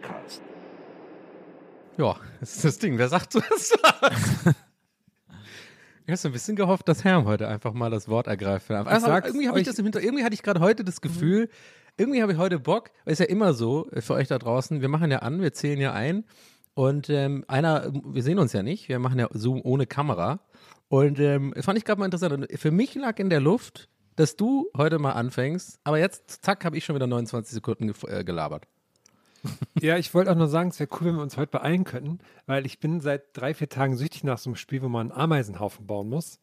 Podcast. Ja, das ist das Ding. Wer sagt sowas? Ich habe so ein bisschen gehofft, dass Herm heute einfach mal das Wort ergreift. Also, sag's irgendwie habe ich das im Hinter irgendwie hatte ich gerade heute das Gefühl, irgendwie habe ich heute Bock, ist ja immer so äh, für euch da draußen, wir machen ja an, wir zählen ja ein und ähm, einer, wir sehen uns ja nicht, wir machen ja Zoom ohne Kamera und ähm, fand ich gerade mal interessant. Und für mich lag in der Luft, dass du heute mal anfängst, aber jetzt, zack, habe ich schon wieder 29 Sekunden gef- äh, gelabert. Ja, ich wollte auch nur sagen, es wäre cool, wenn wir uns heute beeilen könnten, weil ich bin seit drei, vier Tagen süchtig nach so einem Spiel, wo man einen Ameisenhaufen bauen muss.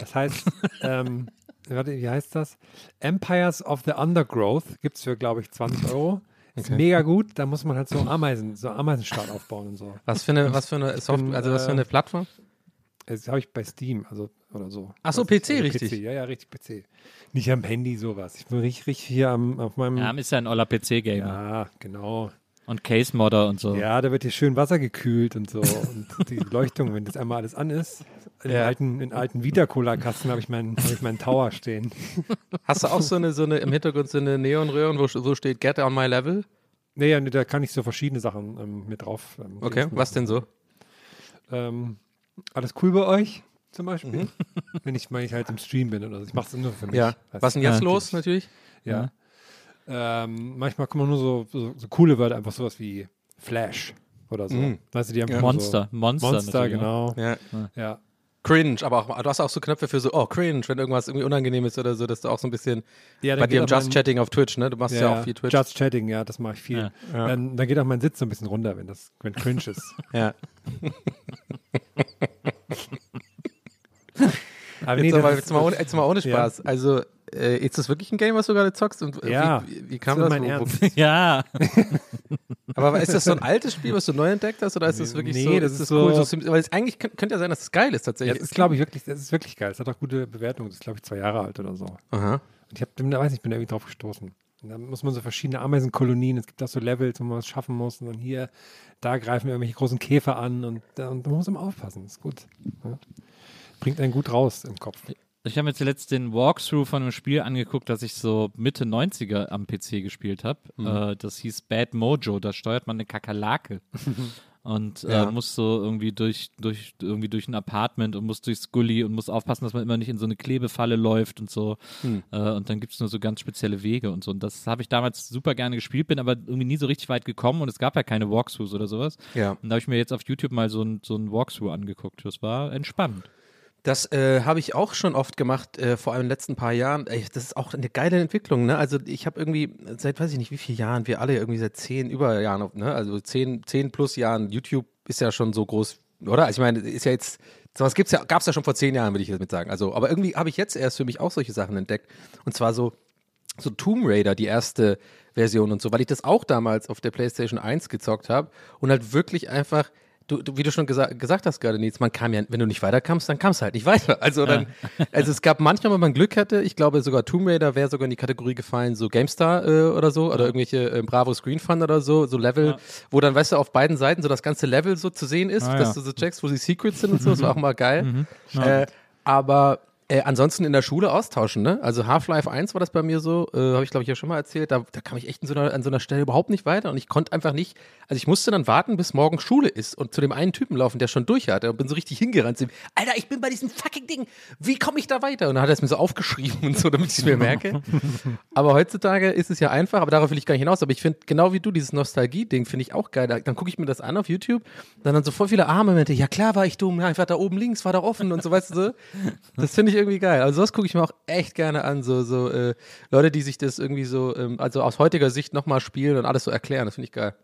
Das heißt, ähm, warte, wie heißt das? Empires of the Undergrowth gibt es für, glaube ich, 20 Euro. Ist mega gut, da muss man halt so Ameisen, so Ameisenstaat aufbauen und so. Was für eine, was für eine Software, also was für eine äh, Plattform? Das habe ich bei Steam, also oder so. Ach so, PC, richtig. PC, ja, ja, richtig PC. Nicht am Handy sowas. Ich bin richtig, richtig hier am, auf meinem. Ja, ist ja ein oller PC-Gamer. ja, genau. Und Case-Modder und so. Ja, da wird hier schön Wasser gekühlt und so. Und die Beleuchtung, wenn das einmal alles an ist. In Ja. alten, in alten Vita-Cola-Kasten habe ich, meinen hab ich meinen Tower stehen. Hast du auch so eine, so eine im Hintergrund so eine Neonröhren, wo so steht Get on my level? Nee, ja, nee, da kann ich so verschiedene Sachen ähm, mit drauf. Ähm, Okay, was denn so? Ähm, alles cool bei euch zum Beispiel? Mhm. Wenn ich mal ich halt im Stream bin oder so. Ich mache es nur für mich. Ja. Was du? denn jetzt Ja, los natürlich? Ja. Ähm, manchmal kommen nur so, so, so coole Wörter, einfach sowas wie Flash oder so. Mhm. Weißt du, die haben Ja. Monster. So, Monster, Monster, natürlich, genau. Ja. Ja. Cringe, aber auch, du hast auch so Knöpfe für so, oh, cringe, wenn irgendwas irgendwie unangenehm ist oder so, dass du auch so ein bisschen Ja, bei dir im Just mein- Chatting auf Twitch, ne? Du machst ja, auch viel Twitch. Just Chatting, ja, das mache ich viel. Ja. Ja. Dann, dann geht auch mein Sitz so ein bisschen runter, wenn das wenn cringe ist. ja. Aber nee, Jetzt, aber, jetzt, mal ohne, jetzt mal ohne Spaß. Also, äh, ist das wirklich ein Game, was du gerade zockst? Und, äh, Ja, wie, wie kam das das? mein Wo- wo- Ernst. Ja. Aber ist das so ein altes Spiel, was du neu entdeckt hast, oder ist das wirklich Nee, so? das ist ist das cool? so- So, sim- weil es eigentlich könnt- könnte ja sein, dass es geil ist Ja, tatsächlich. das ist, glaube ich, wirklich, das ist wirklich geil. Es hat auch gute Bewertungen. Das ist, glaube ich, zwei Jahre alt oder so. Und Aha. ich hab, bin, da weiß nicht, ich bin da irgendwie drauf gestoßen. Und da muss man so verschiedene Ameisenkolonien, es gibt auch so Levels, wo man was schaffen muss. Und dann hier, da greifen irgendwelche großen Käfer an und, da- und man muss immer aufpassen. Das ist gut. Ja. Bringt einen gut raus im Kopf. Ich habe mir zuletzt den Walkthrough von einem Spiel angeguckt, das ich so Mitte 90er am PC gespielt habe. Äh, das hieß Bad Mojo. Da steuert man eine Kakerlake. Und Ja. äh, muss so irgendwie durch, durch, irgendwie durch ein Apartment und muss durchs Gully und muss aufpassen, dass man immer nicht in so eine Klebefalle läuft und so. Äh, und dann gibt es nur so ganz spezielle Wege und so. Und das habe ich damals super gerne gespielt, bin aber irgendwie nie so richtig weit gekommen und es gab ja keine Walkthroughs oder sowas. Ja. Und da habe ich mir jetzt auf YouTube mal so ein, so ein Walkthrough angeguckt. Das war entspannend. Das äh, habe ich auch schon oft gemacht, äh, vor allem in den letzten paar Jahren. Ey, das ist auch eine geile Entwicklung, ne? Also ich habe irgendwie seit weiß ich nicht wie vielen Jahren, wir alle irgendwie seit zehn über Jahren, ne? Also zehn, zehn plus Jahren. YouTube ist ja schon so groß, oder? Also ich meine, ist ja jetzt, sowas ja, gab es ja schon vor zehn Jahren, würde ich damit sagen. Also, aber irgendwie habe ich jetzt erst für mich auch solche Sachen entdeckt. Und zwar so, so Tomb Raider, die erste Version und so, weil ich das auch damals auf der PlayStation 1 gezockt habe und halt wirklich einfach du, du, wie du schon gesa gesagt hast gerade, Nils, man kam ja, wenn du nicht weiterkamst, dann kamst du halt nicht weiter. Also dann, also es gab manchmal, wenn man Glück hatte, ich glaube sogar Tomb Raider wäre sogar in die Kategorie gefallen, so GameStar äh, oder so, oder irgendwelche äh, Bravo Screen Fun oder so, so Level, wo dann, weißt du, auf beiden Seiten so das ganze Level so zu sehen ist, Ah, dass ja. du so checkst, wo die Secrets sind und so, das war auch mal geil. Mhm. Äh, aber äh, ansonsten in der Schule austauschen, ne? Also Half-Life 1 war das bei mir so, äh, habe ich glaube ich ja schon mal erzählt, da, da kam ich echt so einer, an so einer Stelle überhaupt nicht weiter und ich konnte einfach nicht, also ich musste dann warten, bis morgen Schule ist und zu dem einen Typen laufen, der schon durch hatte und bin so richtig hingerannt zu ihm, Alter, ich bin bei diesem fucking Ding, wie komme ich da weiter? Und dann hat er es mir so aufgeschrieben und so, damit ich es mir merke. aber heutzutage ist es ja einfach, aber darauf will ich gar nicht hinaus, aber ich finde, genau wie du, dieses Nostalgie-Ding finde ich auch geil, da, dann gucke ich mir das an auf YouTube, dann dann so voll viele Arme-Momente, ja klar war ich dumm, einfach da oben links war da offen und so, weißt du so. Das finde ich irgendwie geil. Also sowas gucke ich mir auch echt gerne an. So, so äh, Leute, die sich das irgendwie so, ähm, also aus heutiger Sicht nochmal spielen und alles so erklären. Das finde ich geil.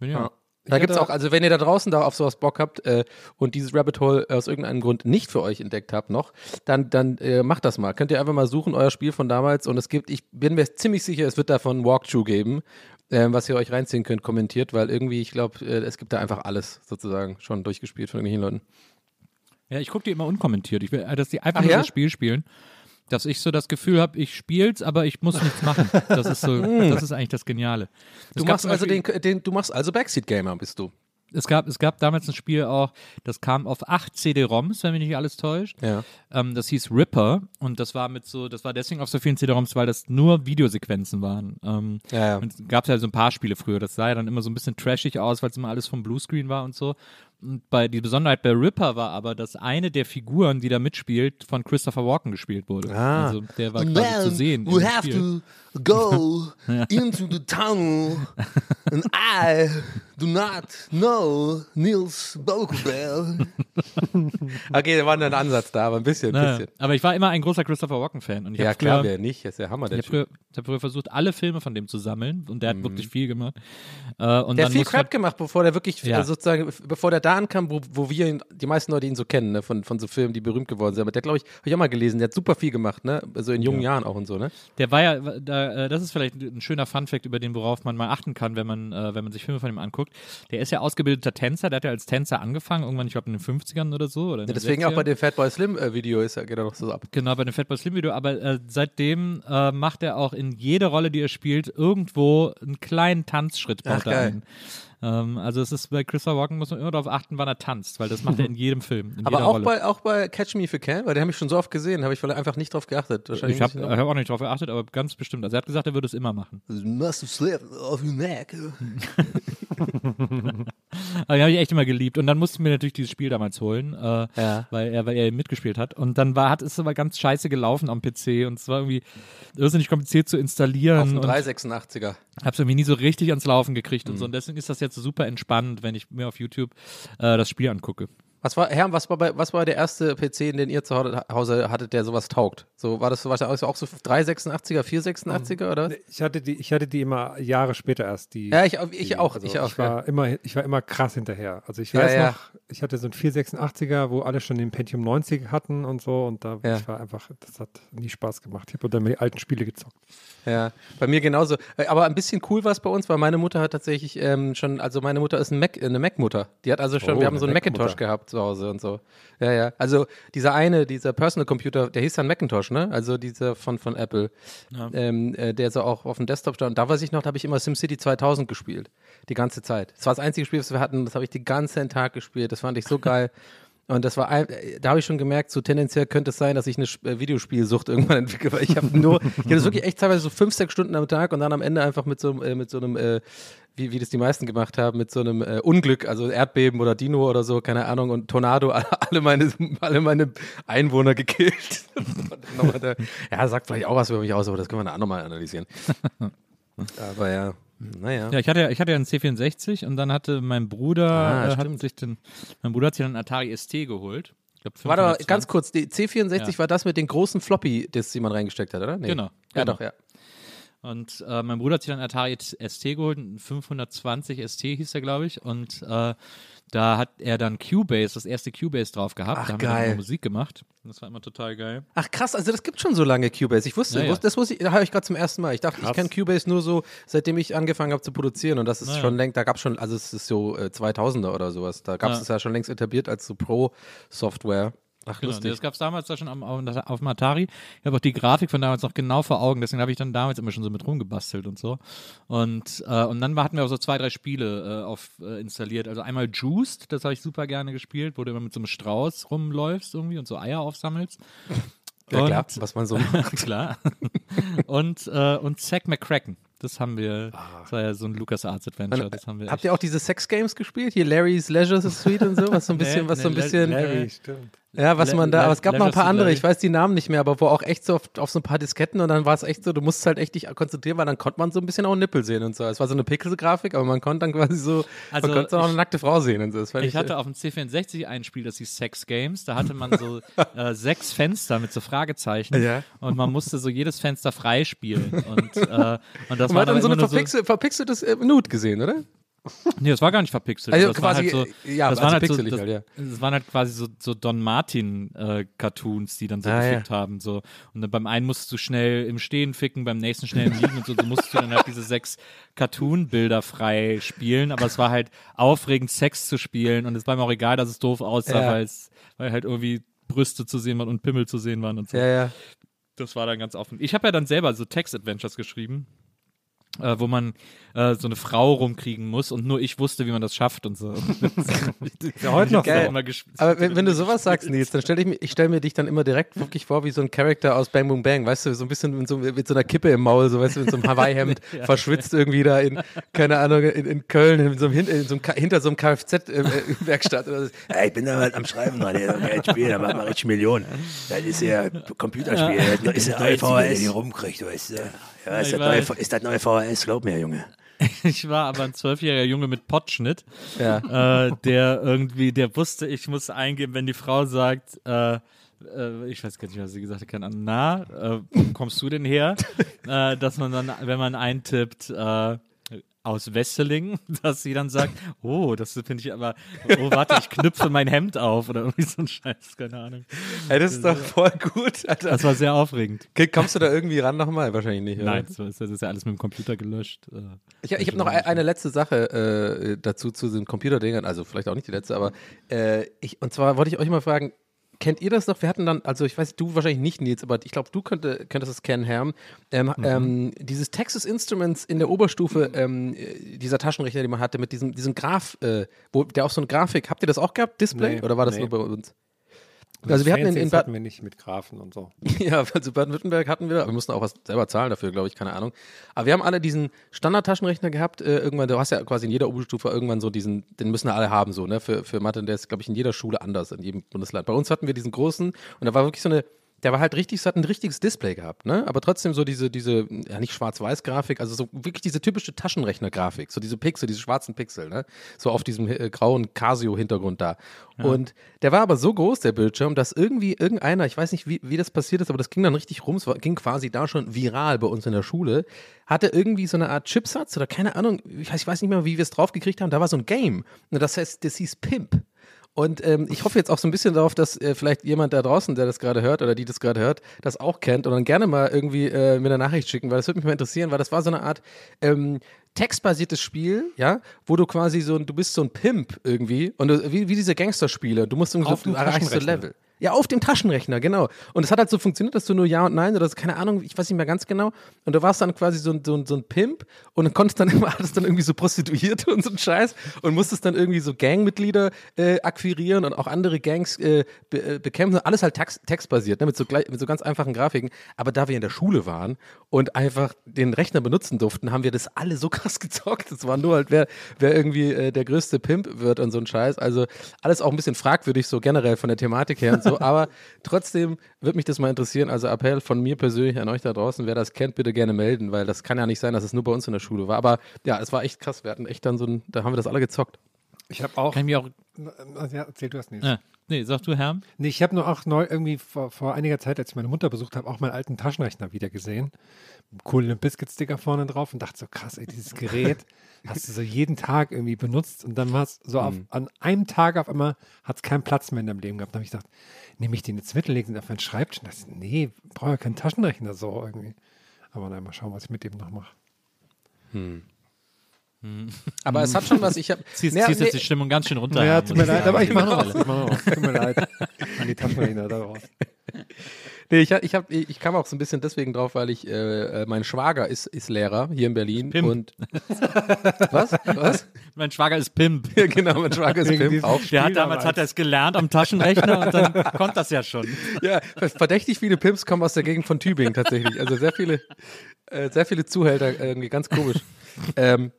Bin ja. Ja. Da gibt's auch, also wenn ihr da draußen da auf sowas Bock habt äh, und dieses Rabbit Hole aus irgendeinem Grund nicht für euch entdeckt habt noch, dann, dann äh, macht das mal. Könnt ihr einfach mal suchen, euer Spiel von damals und es gibt, ich bin mir ziemlich sicher, es wird davon ein Walkthrough geben, ähm, was ihr euch reinziehen könnt, kommentiert, weil irgendwie, ich glaube, äh, es gibt da einfach alles sozusagen schon durchgespielt von irgendwelchen Leuten. Ja, ich gucke die immer unkommentiert. Ich will, äh, dass die einfach Ach nur ja? das Spiel spielen. Dass ich so das Gefühl habe, ich spiel's, aber ich muss nichts machen. Das ist so, das ist eigentlich das Geniale. Es. Du gab machst also den, den, du machst also Backseat Gamer, bist du. es gab, es gab damals ein Spiel auch, das kam auf acht CD-ROMs, wenn mich nicht alles täuscht. Ja. Ähm, das hieß Ripper und das war mit so, das war deswegen auf so vielen CD-ROMs, weil das nur Videosequenzen waren. Ähm, Ja, ja. Und es gab ja so ein paar Spiele früher. Das sah ja dann immer so ein bisschen trashig aus, weil es immer alles vom Bluescreen war und so. Und bei, die Besonderheit bei Ripper war aber, dass eine der Figuren, die da mitspielt, von Christopher Walken gespielt wurde. Ah. Also der war quasi zu sehen. we have Spiel. to go into the tunnel, and I do not know Niels Bokelberg. Okay, da war ein Ansatz da, aber ein bisschen, ein Naja. bisschen. Aber ich war immer ein großer Christopher Walken-Fan. Und ich Ja, klar, früher, wer nicht, ist ja Hammer, der Ich habe Typ. früher, ich hab früher versucht, alle Filme von dem zu sammeln und der hat wirklich viel gemacht. Äh, und Der hat viel Crap gemacht, bevor der wirklich Ja. äh, sozusagen, bevor der da ankam, wo, wo wir ihn, die meisten Leute ihn so kennen, ne, von, von so Filmen, die berühmt geworden sind. Aber der, glaube ich, habe ich auch mal gelesen, der hat super viel gemacht, ne? Also in jungen Jahren auch und so, ne? der war ja, da, äh, das ist vielleicht ein schöner Funfact, über den, worauf man mal achten kann, wenn man, äh, wenn man sich Filme von ihm anguckt. Der ist ja ausgebildeter Tänzer, der hat ja als Tänzer angefangen, irgendwann, ich glaube, in den 50ern oder so. Oder Ja, deswegen auch 60ern. bei dem Fatboy Slim äh, Video ist er, geht er noch so ab. Genau, bei dem Fatboy Slim Video, aber äh, seitdem äh, macht er auch in jede Rolle, die er spielt, irgendwo einen kleinen Tanzschritt baut Ach, er ein. Ähm, also es ist bei Christopher Walken muss man immer darauf achten, wann er tanzt, weil das macht er in jedem Film. In Aber jeder auch Rolle. bei, auch bei Catch Me If You Can, weil den habe ich schon so oft gesehen, habe ich vielleicht einfach nicht drauf geachtet. Wahrscheinlich Ich habe muss hab auch nicht drauf geachtet, aber ganz bestimmt. Also er hat gesagt, er würde es immer machen. Must have slipped off your neck. Aber den habe ich echt immer geliebt. Und dann musste ich mir natürlich dieses Spiel damals holen, äh, Ja. weil, er, weil er mitgespielt hat. Und dann war, hat es aber ganz scheiße gelaufen am PC und es war irgendwie irrsinnig kompliziert zu installieren. auf dem und 386er. Hab's irgendwie nie so richtig ans Laufen gekriegt Mhm. und so. Und deswegen ist das jetzt super entspannt, wenn ich mir auf YouTube äh, das Spiel angucke. Was war, Herr, was war, bei, was war der erste PC, den ihr zu Hause hattet, der sowas taugt? So, war das, war das auch so 386er, 486er, oder? Ich hatte die, ich hatte die immer Jahre später erst. Die, Ja, ich, ich die, auch, also ich auch. Ich war, immer, ich war immer krass hinterher. Also ich Ja, weiß ja. noch, ich hatte so einen 486er, wo alle schon den Pentium 90 hatten und so. Und da Ja. ich war einfach, das hat nie Spaß gemacht. Ich habe dann die alten Spiele gezockt. Ja, bei mir genauso. Äh, Aber ein bisschen cool war es bei uns, weil meine Mutter hat tatsächlich ähm, schon, also meine Mutter ist ein Mac, eine Mac-Mutter. Die hat also schon, Oh, wir haben so einen Macintosh gehabt zu Hause und so. Ja, ja. Also dieser eine, dieser Personal Computer, der hieß dann Macintosh, ne? Also dieser von, von Apple, ähm, äh, der so auch auf dem Desktop stand. Und da weiß ich noch, da habe ich immer SimCity 2000 gespielt. Die ganze Zeit. Das war das einzige Spiel, das wir hatten, das habe ich den ganzen Tag gespielt. Das fand ich so geil. Und das war, äh, da habe ich schon gemerkt, so tendenziell könnte es sein, dass ich eine äh, Videospielsucht irgendwann entwickle, weil ich habe nur, ich habe das wirklich echt teilweise so fünf, sechs Stunden am Tag und dann am Ende einfach mit so, einem, äh, mit so einem, äh, wie, wie das die meisten gemacht haben, mit so einem äh, Unglück, also Erdbeben oder Dino oder so, keine Ahnung, und Tornado, alle meine, alle meine Einwohner gekillt. Ja, sagt vielleicht auch was über mich aus, aber das können wir dann auch nochmal analysieren. aber ja, naja. Ja, ich hatte, ich hatte ja einen C64 und dann hatte mein Bruder, Ah, äh, hat sich den, mein Bruder hat sich dann einen Atari ST geholt. Glaub, Warte mal, 520. ganz kurz, die C64 Ja. war das mit den großen Floppy-Disks, die man reingesteckt hat, oder? Nee. Genau, Ja, genau. doch, ja. Und äh, mein Bruder hat sich dann Atari ST geholt, ein 520 ST hieß der, glaube ich. Und äh, da hat er dann Cubase, das erste Cubase drauf gehabt. Ach, da haben wir dann geil. Musik gemacht. Das war immer total geil. Ach krass, also das gibt schon so lange Cubase. Ich wusste, Ja, ja. das wusste ich, da habe ich gerade zum ersten Mal. Ich dachte, ich kenne Cubase nur so, seitdem ich angefangen habe zu produzieren und das ist Ja, schon längst, da gab es schon, also es ist so äh, 2000er oder sowas, da gab es Ja. es ja schon längst etabliert als so Pro-Software. Ach, Genau, lustig. das gab es damals da schon am, auf, dem Atari. Ich habe auch die Grafik von damals noch genau vor Augen, deswegen habe ich dann damals immer schon so mit rumgebastelt und so. Und, äh, und dann hatten wir auch so zwei, drei Spiele äh, auf, äh, installiert. Also einmal Juiced, das habe ich super gerne gespielt, wo du immer mit so einem Strauß rumläufst irgendwie und so Eier aufsammelst. ja, klar, Und- was man so Klar. und, äh, und Zack McCracken. Das haben wir, das war ja so ein LucasArts Adventure. Das haben wir Habt ihr auch diese Sex-Games gespielt? Hier Larry's Leisure Suite und so? Was so ein bisschen, Nee, was so ein bisschen. Larry, stimmt. Ja, was man da, aber es gab noch ein paar andere, ich weiß die Namen nicht mehr, aber wo auch echt so auf, auf so ein paar Disketten und dann war es echt so, du musst halt echt dich konzentrieren, weil dann konnte man so ein bisschen auch Nippel sehen und so. Es war so eine Pixel-Grafik, aber man konnte dann quasi so, Also man konnte dann auch eine nackte Frau sehen und so. Ich hatte auf dem C64 ein Spiel, das hieß Sex Games. Da hatte man so äh, sechs Fenster mit so Fragezeichen. Ja. Und man musste so jedes Fenster freispielen. Und, äh, und das und man war hat dann so ein verpixel, verpixeltes äh, Nude gesehen, oder? Nee, das war gar nicht verpixelt. Also das quasi, halt so, ja, das also waren halt so, das, halt, ja. das waren halt quasi so, so Don Martin äh, Cartoons, die dann so Ah, ja. gefickt haben. So. Und dann beim einen musstest du schnell im Stehen ficken, beim nächsten schnell im Liegen und so. So musstest du dann halt diese sechs Cartoon-Bilder frei spielen. Aber es war halt aufregend, Sex zu spielen. Und es war mir auch egal, dass es doof aussah, Ja. weil halt irgendwie Brüste zu sehen waren und Pimmel zu sehen waren und so. Ja, ja. Das war dann ganz offen. Ich habe ja dann selber so Text-Adventures geschrieben, äh, wo man äh, so eine Frau rumkriegen muss und nur ich wusste, wie man das schafft und so. ja heute noch Geil. so. Aber wenn, wenn du sowas sagst, Nils, dann stelle ich mir, ich stelle mir dich dann immer direkt wirklich vor wie so ein Charakter aus Bang Boom Bang, weißt du, so ein bisschen mit so, mit so einer Kippe im Maul, so weißt du, mit so einem Hawaii-Hemd, verschwitzt irgendwie da in, keine Ahnung, in, in Köln, in so einem, in so einem, hinter so einem Kfz-Werkstatt so. Ja, ich bin da halt am Schreiben dran, hier, Geld spielen, da macht man richtig Millionen. Das ist ja Computerspiel, das ist der neue VHS. Die rumkriegt, weißt du. Ja, ist, das neue, ist das neue VHS, glaub mir, Junge. Ich war aber ein zwölfjähriger Junge mit Pottschnitt, Ja. äh, der irgendwie, der wusste, ich muss eingeben, wenn die Frau sagt, äh, äh, ich weiß gar nicht, was sie gesagt hat, keine Ahnung, na, äh, wo kommst du denn her? äh, dass man dann, wenn man eintippt, äh, aus Wesseling, dass sie dann sagt, oh, das finde ich aber, oh, warte, ich knüpfe mein Hemd auf oder irgendwie so ein Scheiß, keine Ahnung. Ey, das ist doch voll gut, Alter. Das war sehr aufregend. Okay, kommst du da irgendwie ran nochmal? Wahrscheinlich nicht. oder? Nein, das ist, ja alles mit dem Computer gelöscht. Äh, Ich, ich habe noch ein- eine letzte Sache äh, dazu zu den Computerdingern, also vielleicht auch nicht die letzte, aber äh, ich, und zwar wollte ich euch mal fragen, kennt ihr das noch? Wir hatten dann, also ich weiß, du wahrscheinlich nicht, Nils, aber ich glaube, du könnte, könntest es kennen, Herm. Ähm, ähm, dieses Texas Instruments in der Oberstufe, ähm, äh, dieser Taschenrechner, den man hatte, mit diesem, diesem Graph, äh, wo der auch so eine Grafik, habt ihr das auch gehabt, Display? Nee, oder war das nee. nur bei uns? Also wir hatten in, in hatten wir nicht mit Grafen und so. ja, also Baden-Württemberg hatten wir, aber wir mussten auch was selber zahlen dafür, glaube ich, keine Ahnung. Aber wir haben alle diesen Standard-Taschenrechner gehabt, äh, irgendwann, du hast ja quasi in jeder Oberstufe irgendwann so diesen, den müssen alle haben, so, ne, für, für Mathe, und der ist, glaube ich, in jeder Schule anders, in jedem Bundesland. Bei uns hatten wir diesen großen und da war wirklich so eine, der war halt richtig, es hat ein richtiges Display gehabt, ne, aber trotzdem so diese, diese, ja, nicht Schwarz-Weiß-Grafik, also so wirklich diese typische Taschenrechner-Grafik, so diese Pixel, diese schwarzen Pixel, ne, so auf diesem äh, grauen Casio-Hintergrund da. Und der war aber so groß, der Bildschirm, dass irgendwie irgendeiner, ich weiß nicht, wie, wie das passiert ist, aber das ging dann richtig rum, es war, ging quasi da schon viral bei uns in der Schule, hatte irgendwie so eine Art Chipsatz oder keine Ahnung, ich weiß, ich weiß nicht mehr, wie wir es draufgekriegt haben, da war so ein Game. Und das heißt, das hieß Pimp. Und ähm, ich hoffe jetzt auch so ein bisschen darauf, dass äh, vielleicht jemand da draußen, der das gerade hört oder die das gerade hört, das auch kennt und dann gerne mal irgendwie äh, mir eine Nachricht schicken, weil das würde mich mal interessieren, weil das war so eine Art ähm, textbasiertes Spiel, ja, wo du quasi so ein, du bist so ein Pimp irgendwie und du, wie, wie diese Gangsterspiele, du musst irgendwie Auf so, du erreichst so. Level. Ja, auf dem Taschenrechner, genau. Und es hat halt so funktioniert, dass du nur Ja und Nein oder so, keine Ahnung, ich weiß nicht mehr ganz genau. Und du warst dann quasi so, ein- so, so ein Pimp und dann konntest dann immer, hattest dann irgendwie so Prostituierte und so ein Scheiß und musstest dann irgendwie so Gangmitglieder äh, akquirieren und auch andere Gangs äh, be, äh, bekämpfen. Alles halt text, textbasiert, ne, mit, so mit so ganz einfachen Grafiken. Aber da wir in der Schule waren und einfach den Rechner benutzen durften, haben wir das alle so krass gezockt. Es war nur halt, wer, wer irgendwie äh, der größte Pimp wird und so ein Scheiß. Also alles auch ein bisschen fragwürdig, so generell von der Thematik her und so. Aber trotzdem würde mich das mal interessieren. Also Appell von mir persönlich an euch da draußen, wer das kennt, bitte gerne melden, weil das kann ja nicht sein, dass es nur bei uns in der Schule war. Aber ja, es war echt krass. Wir hatten echt dann so ein, da haben wir das alle gezockt. Ich habe auch. Kann ich mir auch. Ja, erzähl du das nicht. Ja. Nee, sag du, Herr? Nee, ich habe nur auch neu irgendwie vor, vor einiger Zeit, als ich meine Mutter besucht habe, auch meinen alten Taschenrechner wieder gesehen. Coolen Biscuit-Sticker vorne drauf und dachte so, krass, ey, dieses Gerät hast du so jeden Tag irgendwie benutzt und dann war es so auf, an einem Tag auf einmal, hat es keinen Platz mehr in deinem Leben gehabt. Da habe ich gedacht, nehme ich den jetzt mit und lege ihn auf meinen Schreibtisch? Und dachte, nee, brauche ja keinen Taschenrechner so irgendwie. Aber dann mal schauen, was ich mit dem noch mache. Aber es hat schon was, ich habe. Ziehst, Ja, ziehst nee, jetzt die Stimmung ganz schön runter. Ja, tut mir leid, aber ich mache noch was. Tut mir leid. An die Taschenrechner daraus. Nee, ich, ich, hab, ich kam auch so ein bisschen deswegen drauf, weil ich, äh, äh, mein Schwager ist, ist Lehrer hier in Berlin. Pimp. Und was? Was? Mein Schwager ist Pimp. Ja, genau, mein Schwager ist Pimp. Auch. Der hat damals hat er es gelernt am Taschenrechner und dann konnte das ja schon. Ja, verdächtig viele Pimps kommen aus der Gegend von Tübingen tatsächlich. Also sehr viele, äh, sehr viele Zuhälter, irgendwie ganz komisch. ähm,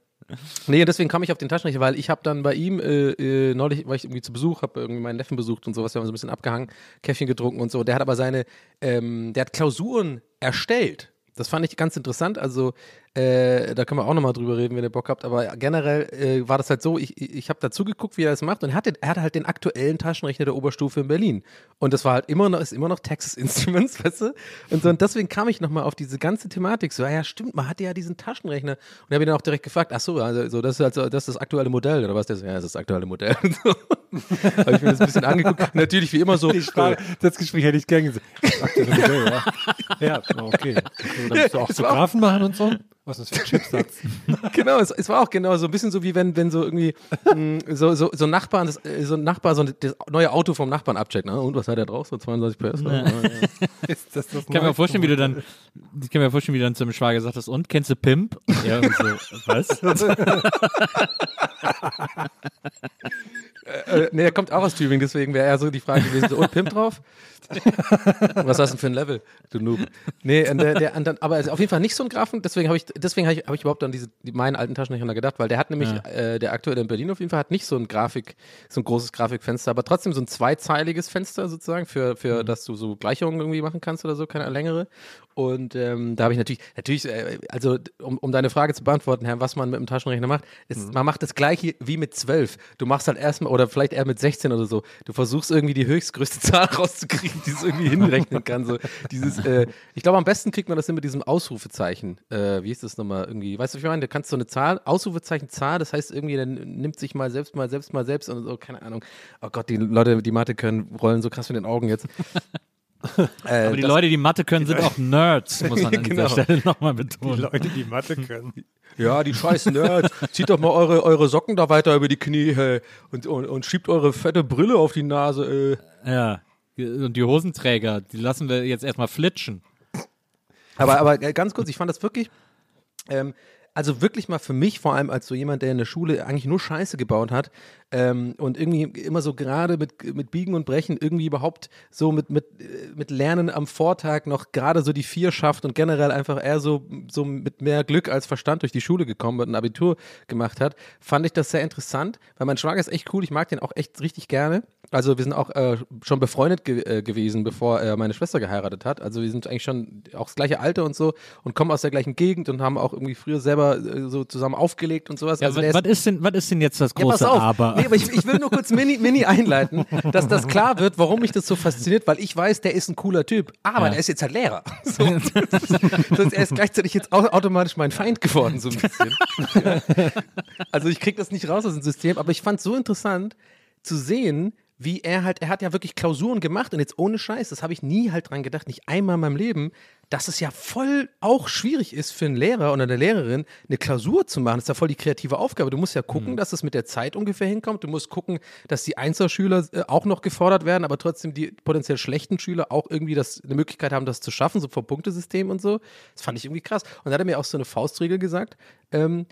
nee, deswegen kam ich auf den Taschenrechner, weil ich habe dann bei ihm äh, äh, neulich, war ich irgendwie zu Besuch, habe irgendwie meinen Neffen besucht und sowas, wir haben so ein bisschen abgehangen, Käffchen getrunken und so. Der hat aber seine, ähm, der hat Klausuren erstellt. Das fand ich ganz interessant. Also, äh, da können wir auch nochmal drüber reden, wenn ihr Bock habt. Aber generell äh, war das halt so, ich, ich, habe dazu geguckt, wie er das macht. Und er hatte, er hatte halt den aktuellen Taschenrechner der Oberstufe in Berlin. Und das war halt immer noch, ist immer noch Texas Instruments, weißt du? Und, so, und deswegen kam ich nochmal auf diese ganze Thematik. So, ja, stimmt, man hatte ja diesen Taschenrechner. Und habe ihn dann auch direkt gefragt, ach so, also, so, das ist halt so, das ist das aktuelle Modell, oder was? Das, ja, das ist das aktuelle Modell. So. habe ich mir das ein bisschen angeguckt. Natürlich, wie immer so. Frage, das Gespräch hätte ich gerne gesehen. Aktuelle Modell, ja. Ja, okay. So, dann musst du auch das Graphen machen und so. Was ist das für ein Chipsatz? genau, es, es war auch genau so ein bisschen so wie wenn, wenn so irgendwie mh, so, so, so Nachbarn, das, äh, so ein Nachbar so das neue Auto vom Nachbarn abcheckt. Ne? Und was hat er drauf? So 32 PS? Ja. Ist das das Ich kann mir vorstellen, wie du dann, ich kann mir vorstellen, wie du dann zu dem Schwager sagtest, und kennst du Pimp? Ja, und so, was? Äh, nee, er kommt auch aus Tübingen, deswegen wäre eher so die Frage gewesen, so, und Pimp drauf? Was hast du denn für ein Level, du Noob? Nee, und der, der, aber also auf jeden Fall nicht so ein Grafen, deswegen habe ich, deswegen habe ich, hab ich überhaupt an diese, die, meinen alten Taschenrechner gedacht, weil der hat nämlich, äh, der aktuelle in Berlin auf jeden Fall hat nicht so ein Grafik, so ein großes Grafikfenster, aber trotzdem so ein zweizeiliges Fenster sozusagen, für, für dass du so Gleichungen irgendwie machen kannst oder so, keine längere. Und ähm, da habe ich natürlich, natürlich, äh, also um, um deine Frage zu beantworten, Herr, was man mit dem Taschenrechner macht, ist, man macht das gleiche wie mit 12. Du machst halt erstmal, oder vielleicht eher mit 16 oder so, du versuchst irgendwie die höchstgrößte Zahl rauszukriegen, die es irgendwie hinrechnen kann. So, dieses, äh, ich glaube, am besten kriegt man das hin mit diesem Ausrufezeichen. Äh, wie ist das nochmal irgendwie? Weißt du, was ich meine? Du kannst so eine Zahl, Ausrufezeichen Zahl, das heißt irgendwie, dann nimmt sich mal selbst, mal selbst, mal selbst und so, keine Ahnung. Oh Gott, die Leute, die Mathe können, rollen so krass mit den Augen jetzt. Äh, Aber die das- Leute, die Mathe können, sind auch Nerds, muss man an Genau. dieser Stelle nochmal Die betonen. Leute, die Mathe können. Ja, die scheiß Nerds. Zieht doch mal eure, eure Socken da weiter über die Knie hey, und, und, und schiebt eure fette Brille auf die Nase. Äh. Ja. Und die Hosenträger, die lassen wir jetzt erstmal flitschen. Aber, aber äh, ganz kurz, ich fand das wirklich, ähm, also wirklich mal für mich, vor allem als so jemand, der in der Schule eigentlich nur Scheiße gebaut hat ähm, und irgendwie immer so gerade mit, mit Biegen und Brechen irgendwie überhaupt so mit, mit, äh, mit Lernen am Vortag noch gerade so die Vier schafft und generell einfach eher so, so mit mehr Glück als Verstand durch die Schule gekommen und ein Abitur gemacht hat, fand ich das sehr interessant, weil mein Schwager ist echt cool, ich mag den auch echt richtig gerne. Also wir sind auch äh, schon befreundet ge äh, gewesen, bevor er meine Schwester geheiratet hat. Also wir sind eigentlich schon auch das gleiche Alter und so und kommen aus der gleichen Gegend und haben auch irgendwie früher selber äh, so zusammen aufgelegt und sowas. Ja, also was, ist- was, ist denn, was ist denn jetzt das ja, große auf. Aber? Nee, aber ich, ich will nur kurz mini, mini einleiten, dass das klar wird, warum mich das so fasziniert, weil ich weiß, der ist ein cooler Typ, aber Ja. der ist jetzt halt Lehrer. So. Ist, er ist gleichzeitig jetzt au automatisch mein Feind geworden, so ein bisschen. Ja. Also ich krieg das nicht raus aus dem System, aber ich fand es so interessant zu sehen, wie er halt, er hat ja wirklich Klausuren gemacht und jetzt ohne Scheiß, das habe ich nie halt dran gedacht, nicht einmal in meinem Leben, dass es ja voll auch schwierig ist für einen Lehrer oder eine Lehrerin, eine Klausur zu machen. Das ist ja voll die kreative Aufgabe. Du musst ja gucken, dass es mit der Zeit ungefähr hinkommt. Du musst gucken, dass die Einzelschüler äh, auch noch gefordert werden, aber trotzdem die potenziell schlechten Schüler auch irgendwie das, eine Möglichkeit haben, das zu schaffen, so vom Punktesystem und so. Das fand ich irgendwie krass. Und da hat er mir auch so eine Faustregel gesagt. Ähm,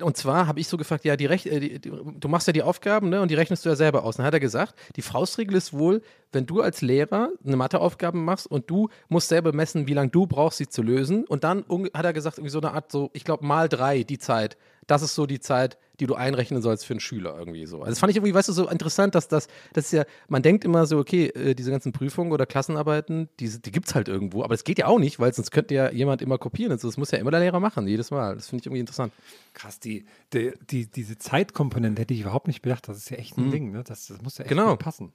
und zwar habe ich so gefragt, ja, die, Rech äh, die, die, du machst ja die Aufgaben, ne, und die rechnest du ja selber aus. Dann hat er gesagt, die Faustregel ist wohl, wenn du als Lehrer eine Matheaufgabe machst und du musst selber messen, wie lange du brauchst, sie zu lösen. Und dann hat er gesagt, irgendwie so eine Art, so, ich glaube, mal drei die Zeit. Das ist so die Zeit, die du einrechnen sollst für einen Schüler irgendwie so. Also das fand ich irgendwie, weißt du, so interessant, dass das, das ist ja, man denkt immer so, okay, äh, diese ganzen Prüfungen oder Klassenarbeiten, die, die gibt es halt irgendwo, aber das geht ja auch nicht, weil sonst könnte ja jemand immer kopieren und so. Das muss ja immer der Lehrer machen, jedes Mal. Das finde ich irgendwie interessant. Krass, die, die, die, diese Zeitkomponente hätte ich überhaupt nicht bedacht. Das ist ja echt ein Ding, ne? Das, das muss ja echt Genau. passen.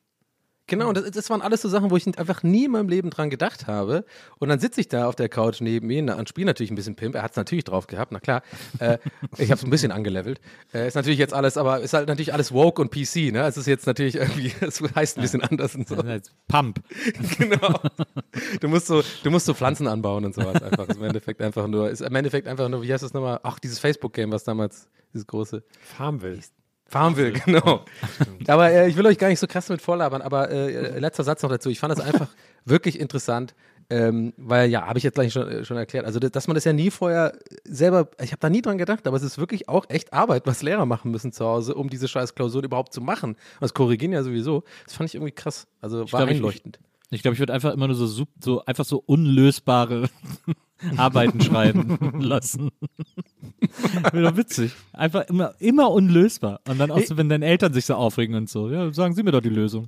Genau, und das, das waren alles so Sachen, wo ich einfach nie in meinem Leben dran gedacht habe. Und dann sitze ich da auf der Couch neben ihm und spiele natürlich ein bisschen Pimp. Er hat es natürlich drauf gehabt, na klar. Äh, ich habe es ein bisschen angelevelt. Äh, ist natürlich jetzt alles, aber ist halt natürlich alles woke und PC, ne? Es ist jetzt natürlich irgendwie, es heißt ein bisschen anders und so. Das Pump. genau. Du musst so, du musst so Pflanzen anbauen und sowas einfach. Ist im Endeffekt einfach nur, ist im Endeffekt einfach nur, wie heißt das nochmal? Ach, dieses Facebook-Game, was damals, dieses große. Farmville. Farmville, genau. Aber äh, ich will euch gar nicht so krass mit vorlabern, aber äh, letzter Satz noch dazu. Ich fand das einfach wirklich interessant, ähm, weil ja, habe ich jetzt gleich schon, äh, schon erklärt. Also, dass man das ja nie vorher selber, ich habe da nie dran gedacht, aber es ist wirklich auch echt Arbeit, was Lehrer machen müssen zu Hause, um diese scheiß Klausuren überhaupt zu machen. Und das korrigieren ja sowieso. Das fand ich irgendwie krass. Also war glaub, ich- einleuchtend. Ich glaube, ich würde einfach immer nur so, so einfach so unlösbare Arbeiten schreiben lassen. Wäre doch witzig. Einfach immer, immer unlösbar. Und dann auch so, wenn deine Eltern sich so aufregen und so, ja, sagen Sie mir doch die Lösung.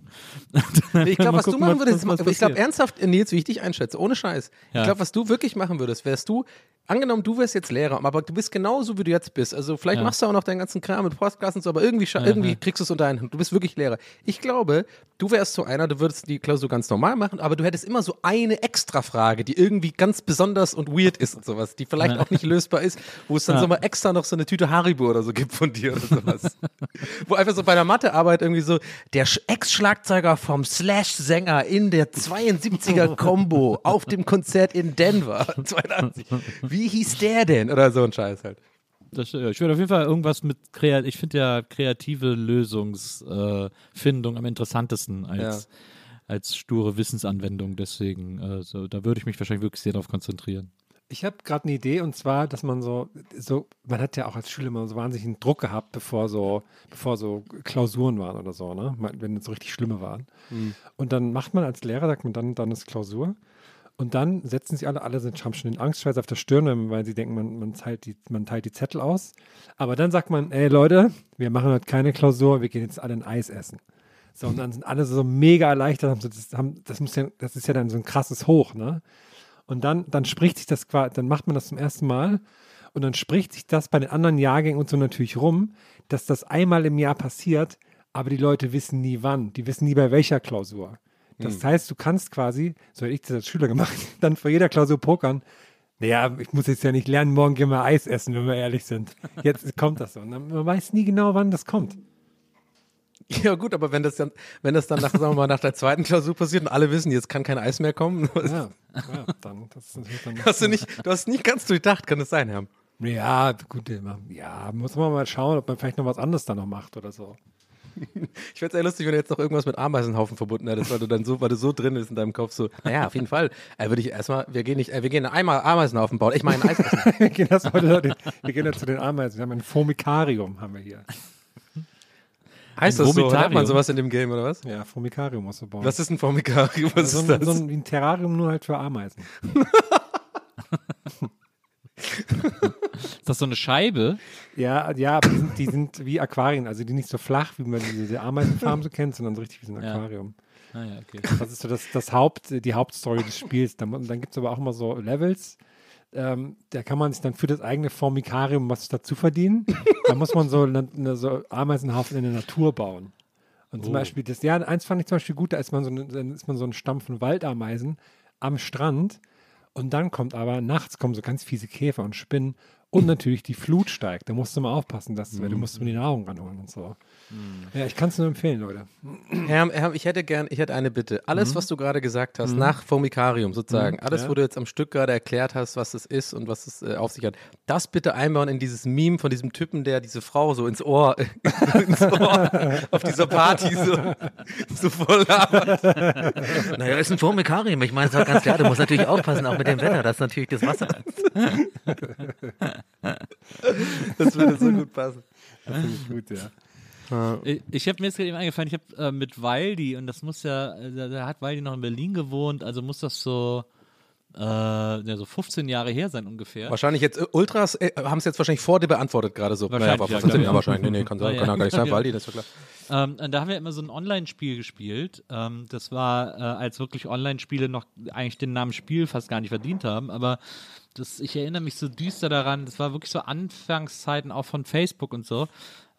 Ich glaube, was du gucken, machen was- würdest, was ich glaube ernsthaft, Nils, wie ich dich einschätze, ohne Scheiß. Ich Ja. glaube, was du wirklich machen würdest, wärst du, angenommen, du wärst jetzt Lehrer, aber du bist genauso, wie du jetzt bist. Also vielleicht Ja. machst du auch noch deinen ganzen Kram mit Podcast und so, aber irgendwie, scha- irgendwie kriegst du es unter einen Hut. Du bist wirklich Lehrer. Ich glaube, du wärst so einer, du würdest die Klausur ganz normal machen, aber du hättest immer so eine Extra-Frage, die irgendwie ganz besonders und weird ist und sowas, die vielleicht auch nicht lösbar ist, wo es dann so mal extra noch so eine Tüte Haribo oder so gibt von dir oder sowas. wo einfach so bei der Mathearbeit irgendwie so der Sch- Ex-Schlagzeuger vom Slash-Sänger in der 72er Combo auf dem Konzert in Denver 82. Wie hieß der denn? Oder so ein Scheiß halt. Das, ja, ich würde auf jeden Fall irgendwas mit kreat ich finde ja kreative Lösungsfindung äh, am interessantesten als, als sture Wissensanwendung. Deswegen, äh, so, da würde ich mich wahrscheinlich wirklich sehr darauf konzentrieren. Ich habe gerade eine Idee und zwar, dass man so, so, man hat ja auch als Schüler immer so wahnsinnig einen Druck gehabt, bevor so, bevor so Klausuren waren oder so, ne? Wenn es so richtig schlimme waren. Und dann macht man als Lehrer, sagt man dann, dann ist Klausur. Und dann setzen sich alle, alle sind, haben schon den Angstschweiß auf der Stirn, weil sie denken, man, man, teilt die, man teilt die Zettel aus. Aber dann sagt man, ey Leute, wir machen heute keine Klausur, wir gehen jetzt alle ein Eis essen. So, und dann sind alle so mega erleichtert, haben so, das, haben, das, muss ja, das ist ja dann so ein krasses Hoch, ne? Und dann, dann spricht sich das quasi, dann macht man das zum ersten Mal und dann spricht sich das bei den anderen Jahrgängen und so natürlich rum, dass das einmal im Jahr passiert, aber die Leute wissen nie wann. Die wissen nie bei welcher Klausur. Das heißt, du kannst quasi, so hätte ich das als Schüler gemacht, dann vor jeder Klausur pokern. Naja, ich muss jetzt ja nicht lernen, morgen gehen wir Eis essen, wenn wir ehrlich sind. Jetzt kommt das so. Und man weiß nie genau, wann das kommt. Ja gut, aber wenn das dann, wenn das dann nach, sagen wir mal, nach der zweiten Klausur passiert und alle wissen, jetzt kann kein Eis mehr kommen, Ja, ja dann, das ist natürlich dann hast du nicht, du hast nicht ganz durchdacht, kann das sein, Herr? Ja, gut, ja, muss man mal schauen, ob man vielleicht noch was anderes da noch macht oder so. Ich fände es sehr lustig, wenn du jetzt noch irgendwas mit Ameisenhaufen verbunden hättest, weil du dann so, weil du so drin bist in deinem Kopf, so, naja, auf jeden Fall, äh, würde ich erstmal, wir gehen nicht, äh, wir gehen einmal Ameisenhaufen bauen, ich meine Eis essen. wir gehen, das heute, wir gehen jetzt zu den Ameisen. Wir haben ein Formikarium, haben wir hier. Heißt das so? Nennt man sowas in dem Game, oder was? Ja, Formikarium musst du bauen. Was ist ein Formikarium? Was so, ist ein, das? so ein, wie ein Terrarium nur halt für Ameisen. Ist das so eine Scheibe? Ja, ja, aber die sind, die sind wie Aquarien, also die nicht so flach, wie man diese Ameisenfarm so kennt, sondern so richtig wie so ein Ja. Aquarium. Ah ja, okay. Das ist so das, das Haupt, die Hauptstory des Spiels. Dann, dann gibt es aber auch immer so Levels. Ähm, da kann man sich dann für das eigene Formikarium was dazu verdienen. da muss man so, eine, so Ameisenhaufen in der Natur bauen. Und zum Beispiel, das, ja, eins fand ich zum Beispiel gut, da ist man so, dann ist man so ein Stamm von Waldameisen am Strand und dann kommt aber, nachts kommen so ganz fiese Käfer und Spinnen und natürlich die Flut steigt. Da musst du mal aufpassen, dass du, du musst mir die Nahrung ranholen und so. Ja, ich kann es nur empfehlen, Leute. Herr, Herr, ich hätte gern, ich hätte eine Bitte. Alles, was du gerade gesagt hast, nach Formikarium sozusagen, alles, ja. wo du jetzt am Stück gerade erklärt hast, was es ist und was es äh, auf sich hat, das bitte einbauen in dieses Meme von diesem Typen, der diese Frau so ins Ohr, ins Ohr auf dieser Party so, so voll labert. Naja, ist ein Formikarium. Ich meine, es ist halt ganz klar, du musst natürlich aufpassen, auch mit dem Wetter, dass natürlich das Wasser. Das würde so gut passen. Das finde ich gut, ja. Ich, ich habe mir jetzt gerade eben eingefallen, ich habe äh, mit Waldi, und das muss ja, da, da hat Waldi noch in Berlin gewohnt, also muss das so, äh, ja, so 15 Jahre her sein ungefähr. Wahrscheinlich jetzt, äh, Ultras äh, haben es jetzt wahrscheinlich vor dir beantwortet gerade so. Wahrscheinlich, aber ja, vor 15 glaub ich Jahren auch. wahrscheinlich. Nee, nee, kann, sein, ja. kann ja gar nicht sein, Ja. Waldi, das ist ja klar. Ähm, und da haben wir immer so ein Online-Spiel gespielt. Ähm, das war, äh, als wirklich Online-Spiele noch eigentlich den Namen Spiel fast gar nicht verdient haben. Aber das, ich erinnere mich so düster daran, das war wirklich so Anfangszeiten auch von Facebook und so.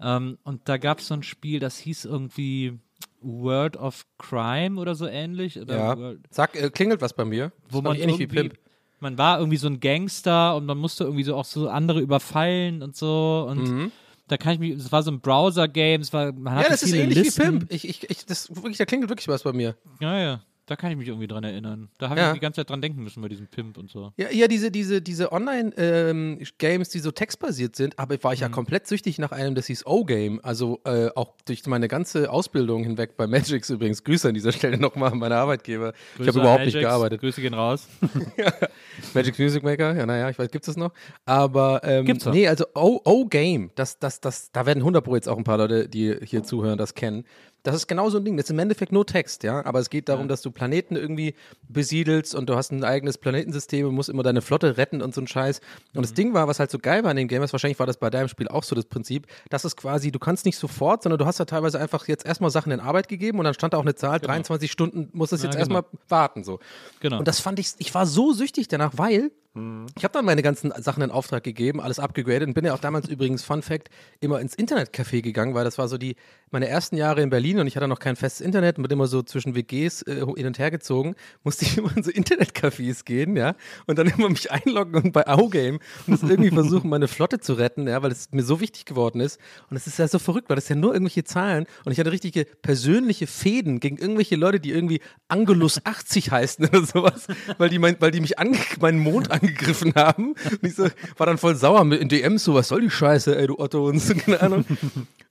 Ähm, und da gab es so ein Spiel, das hieß irgendwie World of Crime oder so ähnlich. Oder Ja. World, Sag, äh, klingelt was bei mir. wo man ähnlich wie Pimp. man war irgendwie so ein Gangster und man musste irgendwie so auch so andere überfallen und so. Und da kann ich mich, es war so ein Browser-Game, es war, man Mhm. Ja, hatte das ist ähnlich Listen. wie Pimp. Ich, ich, ich, das, wirklich, da klingelt wirklich was bei mir. Ja, ja. Da kann ich mich irgendwie dran erinnern. Da habe Ja. ich die ganze Zeit dran denken müssen bei diesem Pimp und so. Ja, ja diese, diese, diese Online-Games, die so textbasiert sind, aber war ich ja Mhm. komplett süchtig nach einem, das hieß O-Game. Also äh, auch durch meine ganze Ausbildung hinweg bei Magix übrigens. Grüße an dieser Stelle nochmal an meine Arbeitgeber. ich Grüße habe an überhaupt nicht Magix. gearbeitet. Grüße gehen raus. Magic Music Maker, ja, naja, ich weiß, gibt es noch. Aber ähm, Gibt's noch. nee, also O-Game, das, das, das, da werden 100 Pro jetzt auch ein paar Leute, die hier zuhören, das kennen. Das ist genau so ein Ding. Das ist im Endeffekt nur Text, ja. Aber es geht darum, dass du Planeten irgendwie besiedelst und du hast ein eigenes Planetensystem und musst immer deine Flotte retten und so ein Scheiß. Und Mhm. das Ding war, was halt so geil war in den Gamers, wahrscheinlich war das bei deinem Spiel auch so das Prinzip, dass es quasi, du kannst nicht sofort, sondern du hast ja teilweise einfach jetzt erstmal Sachen in Arbeit gegeben und dann stand da auch eine Zahl, 23 Stunden muss es Ja, jetzt genau. erstmal warten, so. Genau. Und das fand ich, ich war so süchtig danach, weil ich habe dann meine ganzen Sachen in Auftrag gegeben, alles abgegradet und bin ja auch damals übrigens, Fun Fact, immer ins Internetcafé gegangen, weil das war so die, meine ersten Jahre in Berlin und ich hatte noch kein festes Internet und bin immer so zwischen WGs äh, hin und her gezogen, musste ich immer in so Internetcafés gehen, ja, und dann immer mich einloggen und bei O-Game und irgendwie versuchen, meine Flotte zu retten, ja, weil es mir so wichtig geworden ist. Und es ist ja so verrückt, weil das ja nur irgendwelche Zahlen und ich hatte richtige persönliche Fäden gegen irgendwelche Leute, die irgendwie Angelus 80 heißen oder sowas, weil die, mein, weil die mich ange meinen Mond angegriffen haben. Und ich so, war dann voll sauer mit in DMs, so, was soll die Scheiße, ey, du Otto und so, keine Ahnung.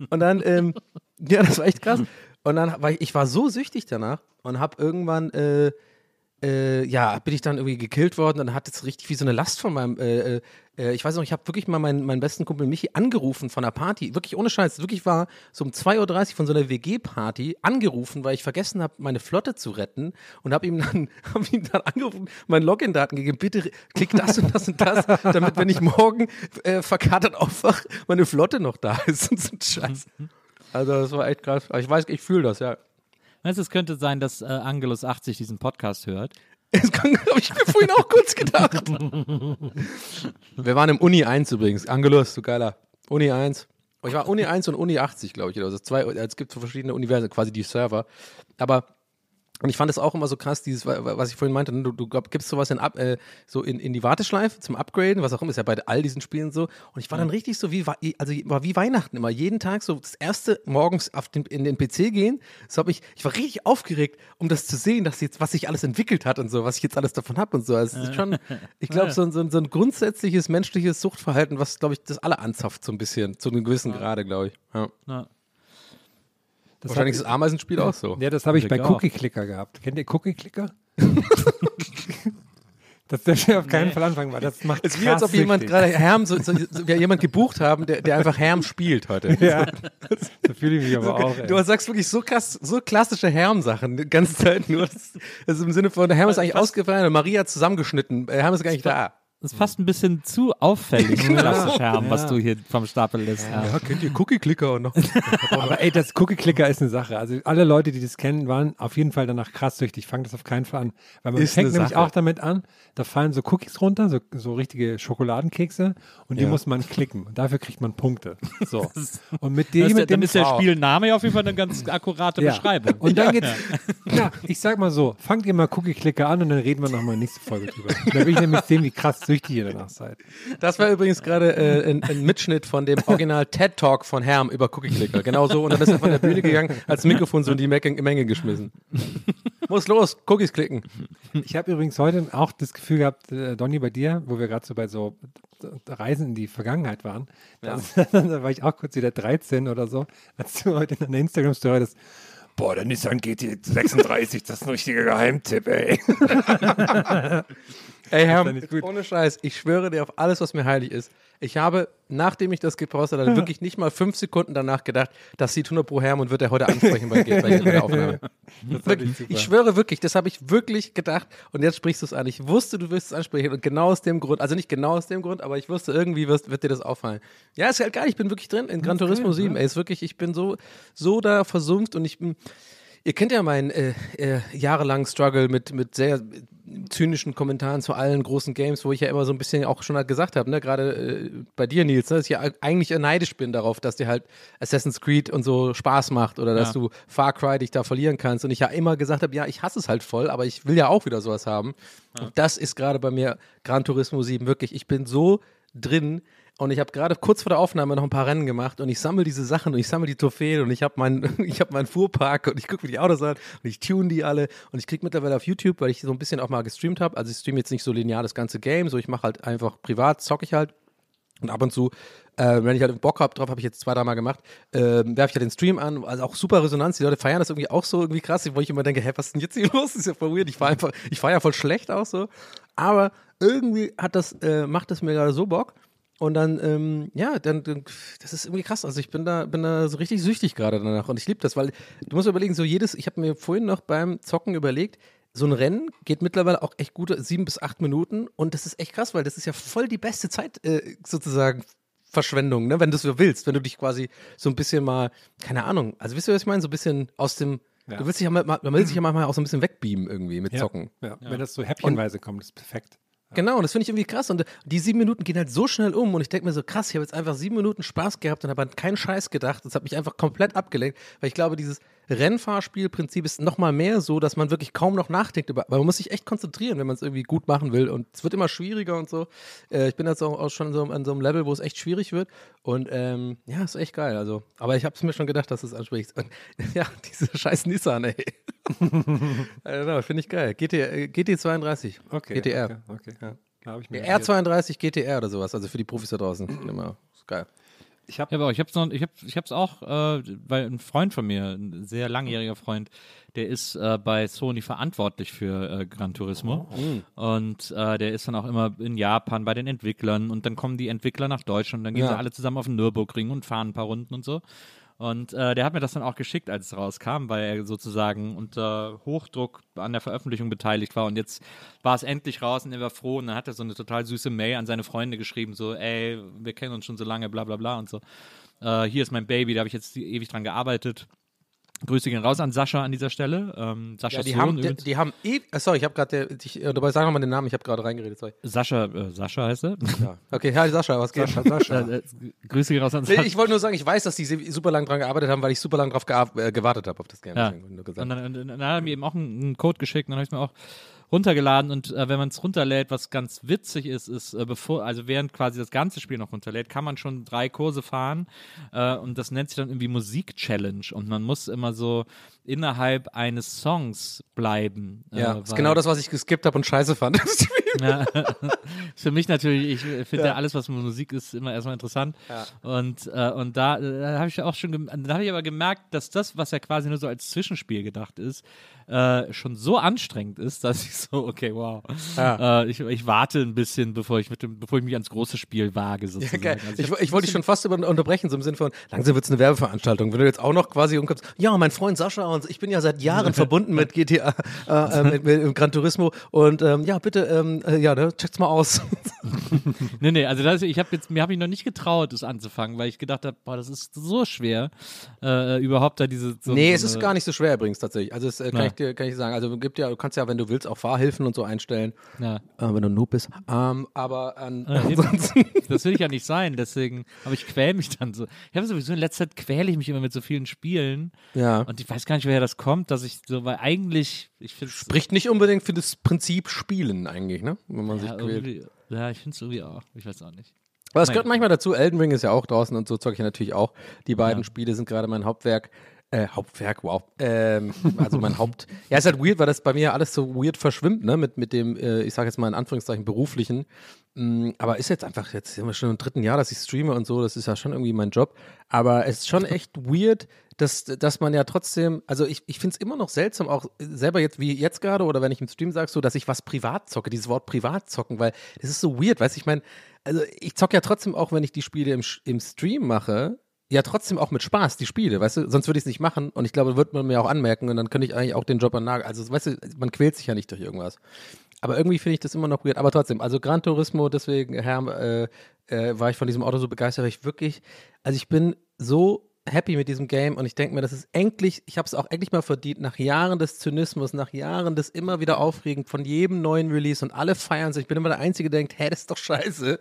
Und dann, ähm, ja, das war echt krass. Und dann war ich, ich war so süchtig danach und hab irgendwann, äh, äh, ja, bin ich dann irgendwie gekillt worden dann hat es richtig wie so eine Last von meinem, äh, äh, äh, ich weiß noch, ich habe wirklich mal meinen, meinen besten Kumpel Michi angerufen von einer Party, wirklich ohne Scheiß, wirklich war so um 2.30 Uhr von so einer WG-Party angerufen, weil ich vergessen habe, meine Flotte zu retten und habe ihm dann, hab ihm dann angerufen, meinen Login-Daten gegeben, bitte klick das und das und das, damit wenn ich morgen äh, verkatert aufwach, meine Flotte noch da ist und so ein Scheiß. Also das war echt krass. Ich weiß, ich fühle das, ja. Weißt du, es könnte sein, dass äh, Angelus 80 diesen Podcast hört. Das habe ich mir vorhin auch kurz gedacht. Wir waren im Uni 1 übrigens. Angelus, du geiler. Uni 1. Oh, Ich war Uni 1 und Uni 80, glaube ich. Also zwei, es gibt so verschiedene Universen, quasi die Server. Aber und ich fand es auch immer so krass, dieses, wa- wa- was ich vorhin meinte, ne, du, du gibst sowas in, Ab- äh, so in, in die Warteschleife zum Upgraden, was auch immer, ist ja bei all diesen Spielen so. Und ich war dann richtig so wie, also war wie Weihnachten immer, jeden Tag so das erste morgens auf den, in den PC gehen. So hab ich, ich war richtig aufgeregt, um das zu sehen, dass jetzt, was sich alles entwickelt hat und so, was ich jetzt alles davon habe und so. Also es ist schon, ich glaube, so, ein- so, so ein grundsätzliches menschliches Suchtverhalten, was, glaube ich, das alle anzapft, so ein bisschen, zu einem gewissen Grade, glaube ich. Ja. Ja. Das Wahrscheinlich ist hab, das Ameisenspiel auch so. Ja, das habe ich bei. Cookie Clicker gehabt. Kennt ihr Cookie Clicker? das dürft ihr auf keinen Fall anfangen, weil das macht Es ist wie als ob jemand gerade Herm, so, so, so, wir jemand gebucht haben, der, der einfach Herm spielt heute. Ja, so fühle ich mich aber auch. Ey. Du sagst wirklich so krass, so klassische Herm-Sachen, die ganze Zeit nur. Das, das ist im Sinne von, der Herm ist eigentlich ausgefallen und Maria hat zusammengeschnitten. Der Herm ist gar nicht da. Das ist fast ein bisschen zu auffällig, klassisch Herm, was Ja. du hier vom Stapel lässt. Ja. kennt ihr Cookie-Clicker und noch. Aber ey, das Cookie Clicker ist eine Sache. Also alle Leute, die das kennen, waren auf jeden Fall danach krass süchtig. Fangt das auf keinen Fall an. Weil man Ist fängt nämlich Sache. auch damit an, da fallen so Cookies runter, so, so richtige Schokoladenkekse und die Ja. muss man klicken. Und dafür kriegt man Punkte. So. Und mit Das dem, ist der, mit dann dem ist der. Spielname ja auf jeden Fall eine ganz akkurate Ja. Beschreibung. Und dann geht's, ja. ich sag mal so, fangt ihr mal Cookie Clicker an und dann reden wir nochmal nächste Folge drüber. Da will ich nämlich sehen, wie krass süchtig ihr danach seid. Das war übrigens gerade äh, ein, ein Mitschnitt von dem Original TED-Talk von Herm über Cookie-Clicker. Genau so. Und dann ist er von der Bühne gegangen, als Mikrofon so in die Menge, geschmissen. Muss los, Cookies klicken. Ich habe übrigens heute auch das Gefühl gehabt, äh, Donny, bei dir, wo wir gerade so bei so Reisen in die Vergangenheit waren, da, da war ich auch kurz wieder 13 oder so, als du heute in deiner Instagram-Story das Boah, der Nissan GT 36, das ist ein richtiger Geheimtipp, ey. Ey, Herr, ohne Scheiß, ich schwöre dir auf alles, was mir heilig ist. Ich habe, nachdem ich das gepostet hatte, wirklich nicht mal fünf Sekunden danach gedacht, das sieht 100 pro Herm und wird er heute ansprechen bei, bei, der Aufnahme. wirklich, ich, schwöre wirklich, das habe ich wirklich gedacht und jetzt sprichst du es an. Ich wusste, du wirst es ansprechen und genau aus dem Grund, also nicht genau aus dem Grund, aber ich wusste, irgendwie wirst, wird dir das auffallen. Ja, ist halt geil, ich bin wirklich drin in Gran Turismo 7. Ey, ist wirklich, ich bin so, so da versumpft und ich bin. Ihr kennt ja meinen äh, äh, jahrelangen Struggle mit, mit sehr zynischen Kommentaren zu allen großen Games, wo ich ja immer so ein bisschen auch schon halt gesagt habe, ne, gerade äh, bei dir, Nils, ne, dass ich ja eigentlich neidisch bin darauf, dass dir halt Assassin's Creed und so Spaß macht oder dass Ja. du Far Cry dich da verlieren kannst. Und ich ja immer gesagt habe, ja, ich hasse es halt voll, aber ich will ja auch wieder sowas haben. Und das ist gerade bei mir Gran Turismo 7 wirklich. Ich bin so drin. Und ich habe gerade kurz vor der Aufnahme noch ein paar Rennen gemacht und ich sammle diese Sachen und ich sammle die Trophäen und ich habe meinen hab meinen Fuhrpark und ich gucke mir die Autos an und ich tune die alle und ich kriege mittlerweile auf YouTube, weil ich so ein bisschen auch mal gestreamt habe, also ich streame jetzt nicht so linear das ganze Game, so ich mache halt einfach privat, zocke ich halt und ab und zu, äh, wenn ich halt Bock habe drauf, habe ich jetzt zwei, dreimal gemacht, ähm, werfe ich halt den Stream an. Also auch super Resonanz. Die Leute feiern das irgendwie auch so irgendwie krass, wo ich immer denke, hä, was ist denn jetzt hier los? Das ist ja voll weird. Ich fahre einfach, ich fahre ja voll schlecht auch so. Aber irgendwie hat das, äh, macht das mir gerade so Bock. Und dann, ähm, ja, dann, dann, das ist irgendwie krass. Also ich bin da, bin da so richtig süchtig gerade danach. Und ich liebe das, weil du musst überlegen, so jedes, ich habe mir vorhin noch beim Zocken überlegt, so ein Rennen geht mittlerweile auch echt gute sieben bis acht Minuten und das ist echt krass, weil das ist ja voll die beste Zeit äh, sozusagen Verschwendung, ne? wenn du es so willst, wenn du dich quasi so ein bisschen mal, keine Ahnung, also wisst ihr, was ich meine, so ein bisschen aus dem, Ja. du willst dich ja mal, man will sich ja manchmal auch so ein bisschen wegbeamen irgendwie mit Ja. Zocken. Ja. Wenn das so häppchenweise kommt, ist perfekt. Genau, das finde ich irgendwie krass. Und die sieben Minuten gehen halt so schnell um. Und ich denke mir so, krass, ich habe jetzt einfach sieben Minuten Spaß gehabt und habe an keinen Scheiß gedacht. Das hat mich einfach komplett abgelenkt. Weil ich glaube, dieses Rennfahrspielprinzip ist nochmal mehr so, dass man wirklich kaum noch nachdenkt. Über, weil man muss sich echt konzentrieren, wenn man es irgendwie gut machen will. Und es wird immer schwieriger und so. Äh, ich bin jetzt auch, auch schon so an so einem Level, wo es echt schwierig wird. Und ähm, ja, ist echt geil. Also, aber ich habe es mir schon gedacht, dass es ansprichst. Und ja, diese scheiß Nissan, ey. genau, finde ich geil. GT, äh, GT32. Okay. GTR. Okay. okay. Ja. Da ich mir Der R32 GTR oder sowas, also für die Profis da draußen. Immer, ist geil. Ich habe Ja, aber ich hab's noch, ich hab, ich hab's auch, äh, weil ein Freund von mir, ein sehr langjähriger Freund, der ist äh, bei Sony verantwortlich für äh, Gran Turismo und äh, der ist dann auch immer in Japan bei den Entwicklern und dann kommen die Entwickler nach Deutschland, dann gehen Ja. sie alle zusammen auf den Nürburgring und fahren ein paar Runden und so. Und äh, der hat mir das dann auch geschickt, als es rauskam, weil er sozusagen unter Hochdruck an der Veröffentlichung beteiligt war. Und jetzt war es endlich raus und er war froh. Und dann hat er so eine total süße Mail an seine Freunde geschrieben, so, ey, wir kennen uns schon so lange, bla bla bla und so. Äh, hier ist mein Baby, da habe ich jetzt ewig dran gearbeitet. Grüße gehen raus an Sascha an dieser Stelle. Ähm, Sascha Ja, die, Sohn haben, die, die haben eh, äh, sorry, ich habe gerade, äh, dabei sag nochmal den Namen, ich habe gerade reingeredet, sorry. Sascha, äh, Sascha heißt er. Ja. Okay, hi Sascha, was geht? Sascha, Sascha. Äh, äh, Grüße gehen raus an Sascha. ich wollte nur sagen, ich weiß, dass die super lang dran gearbeitet haben, weil ich super lang drauf äh, gewartet habe auf das Game. Ja. Und dann, und dann hat er mir eben auch einen, einen Code geschickt, und dann habe ich es mir auch runtergeladen und äh, wenn man es runterlädt, was ganz witzig ist, ist, äh, bevor, also während quasi das ganze Spiel noch runterlädt, kann man schon drei Kurse fahren äh, und das nennt sich dann irgendwie Musik-Challenge und man muss immer so innerhalb eines Songs bleiben. ja, äh, ist weil- genau das, was ich geskippt habe und scheiße fand. Ja. Für mich natürlich, ich finde ja. alles, was mit Musik ist, immer erstmal interessant. Ja. Und, äh, und da, äh, habe ich auch schon, da habe ich aber gemerkt, dass das, was ja quasi nur so als Zwischenspiel gedacht ist, äh, schon so anstrengend ist, dass ich so, okay, wow. Ja. Äh, ich, ich warte ein bisschen, bevor ich, mit dem, bevor ich mich ans große Spiel wage, Ja, sozusagen. geil. Also Ich, ich wollte dich schon fast über, unterbrechen, so im Sinne von, langsam wird es eine Werbeveranstaltung. Wenn du jetzt auch noch quasi umkommst, ja, mein Freund Sascha und ich bin ja seit Jahren verbunden mit GTA, äh, äh, mit, mit Gran Turismo und ähm, ja, bitte, ähm, äh, ja, ne, checkt's mal aus. Nee, nee, also das, ich habe jetzt, mir habe ich noch nicht getraut, das anzufangen, weil ich gedacht habe, boah, das ist so schwer, überhaupt da diese. So, nee, so es ist gar nicht so schwer übrigens tatsächlich. Also, das kann, Ja. ich dir, kann ich sagen. Also, gibt ja, du kannst ja, wenn du willst, auch Fahrhilfen und so einstellen, Ja. äh, wenn du ein Noob bist. Ähm, aber an, Ja, eben. ansonsten. Das will ich ja nicht sein, deswegen, aber ich quäl mich dann so. Ich habe sowieso in letzter Zeit quäle ich mich immer mit so vielen Spielen ja. und ich weiß gar nicht, woher das kommt, dass ich so, weil eigentlich, ich finde Spricht nicht unbedingt für das Prinzip Spielen eigentlich, ne? Wenn man ja, sich quält. ja, ich finde es irgendwie auch, ich weiß auch nicht. Aber es gehört manchmal dazu. Elden Ring ist ja auch draußen und so zocke ich natürlich auch. Die beiden Ja. Spiele sind gerade mein Hauptwerk. Äh, Hauptwerk, wow. Ähm, also mein Haupt. Ja, ist halt weird, weil das bei mir alles so weird verschwimmt, ne? Mit, mit dem, äh, ich sage jetzt mal in Anführungszeichen, beruflichen. Mm, Aber ist jetzt einfach, jetzt sind wir schon im dritten Jahr, dass ich streame und so, das ist ja schon irgendwie mein Job. Aber es ist schon echt weird, dass, dass man ja trotzdem, also ich, ich finde es immer noch seltsam, auch selber jetzt wie jetzt gerade oder wenn ich im Stream sage, so, dass ich was privat zocke, dieses Wort privat zocken, weil das ist so weird, weißt du, ich meine, also ich zocke ja trotzdem auch, wenn ich die Spiele im, im Stream mache, ja trotzdem auch mit Spaß, die Spiele, weißt du, sonst würde ich es nicht machen und ich glaube, wird man mir auch anmerken und dann könnte ich eigentlich auch den Job an Nagel, also weißt du, man quält sich ja nicht durch irgendwas. Aber irgendwie finde ich das immer noch weird. Aber trotzdem, also Gran Turismo, deswegen, Herr, äh, äh, war ich von diesem Auto so begeistert, weil ich wirklich, also ich bin so happy mit diesem Game und ich denke mir, das ist endlich, ich habe es auch endlich mal verdient, nach Jahren des Zynismus, nach Jahren des immer wieder aufregend von jedem neuen Release und alle feiern sich. Ich bin immer der Einzige, der denkt, hä, das ist doch scheiße.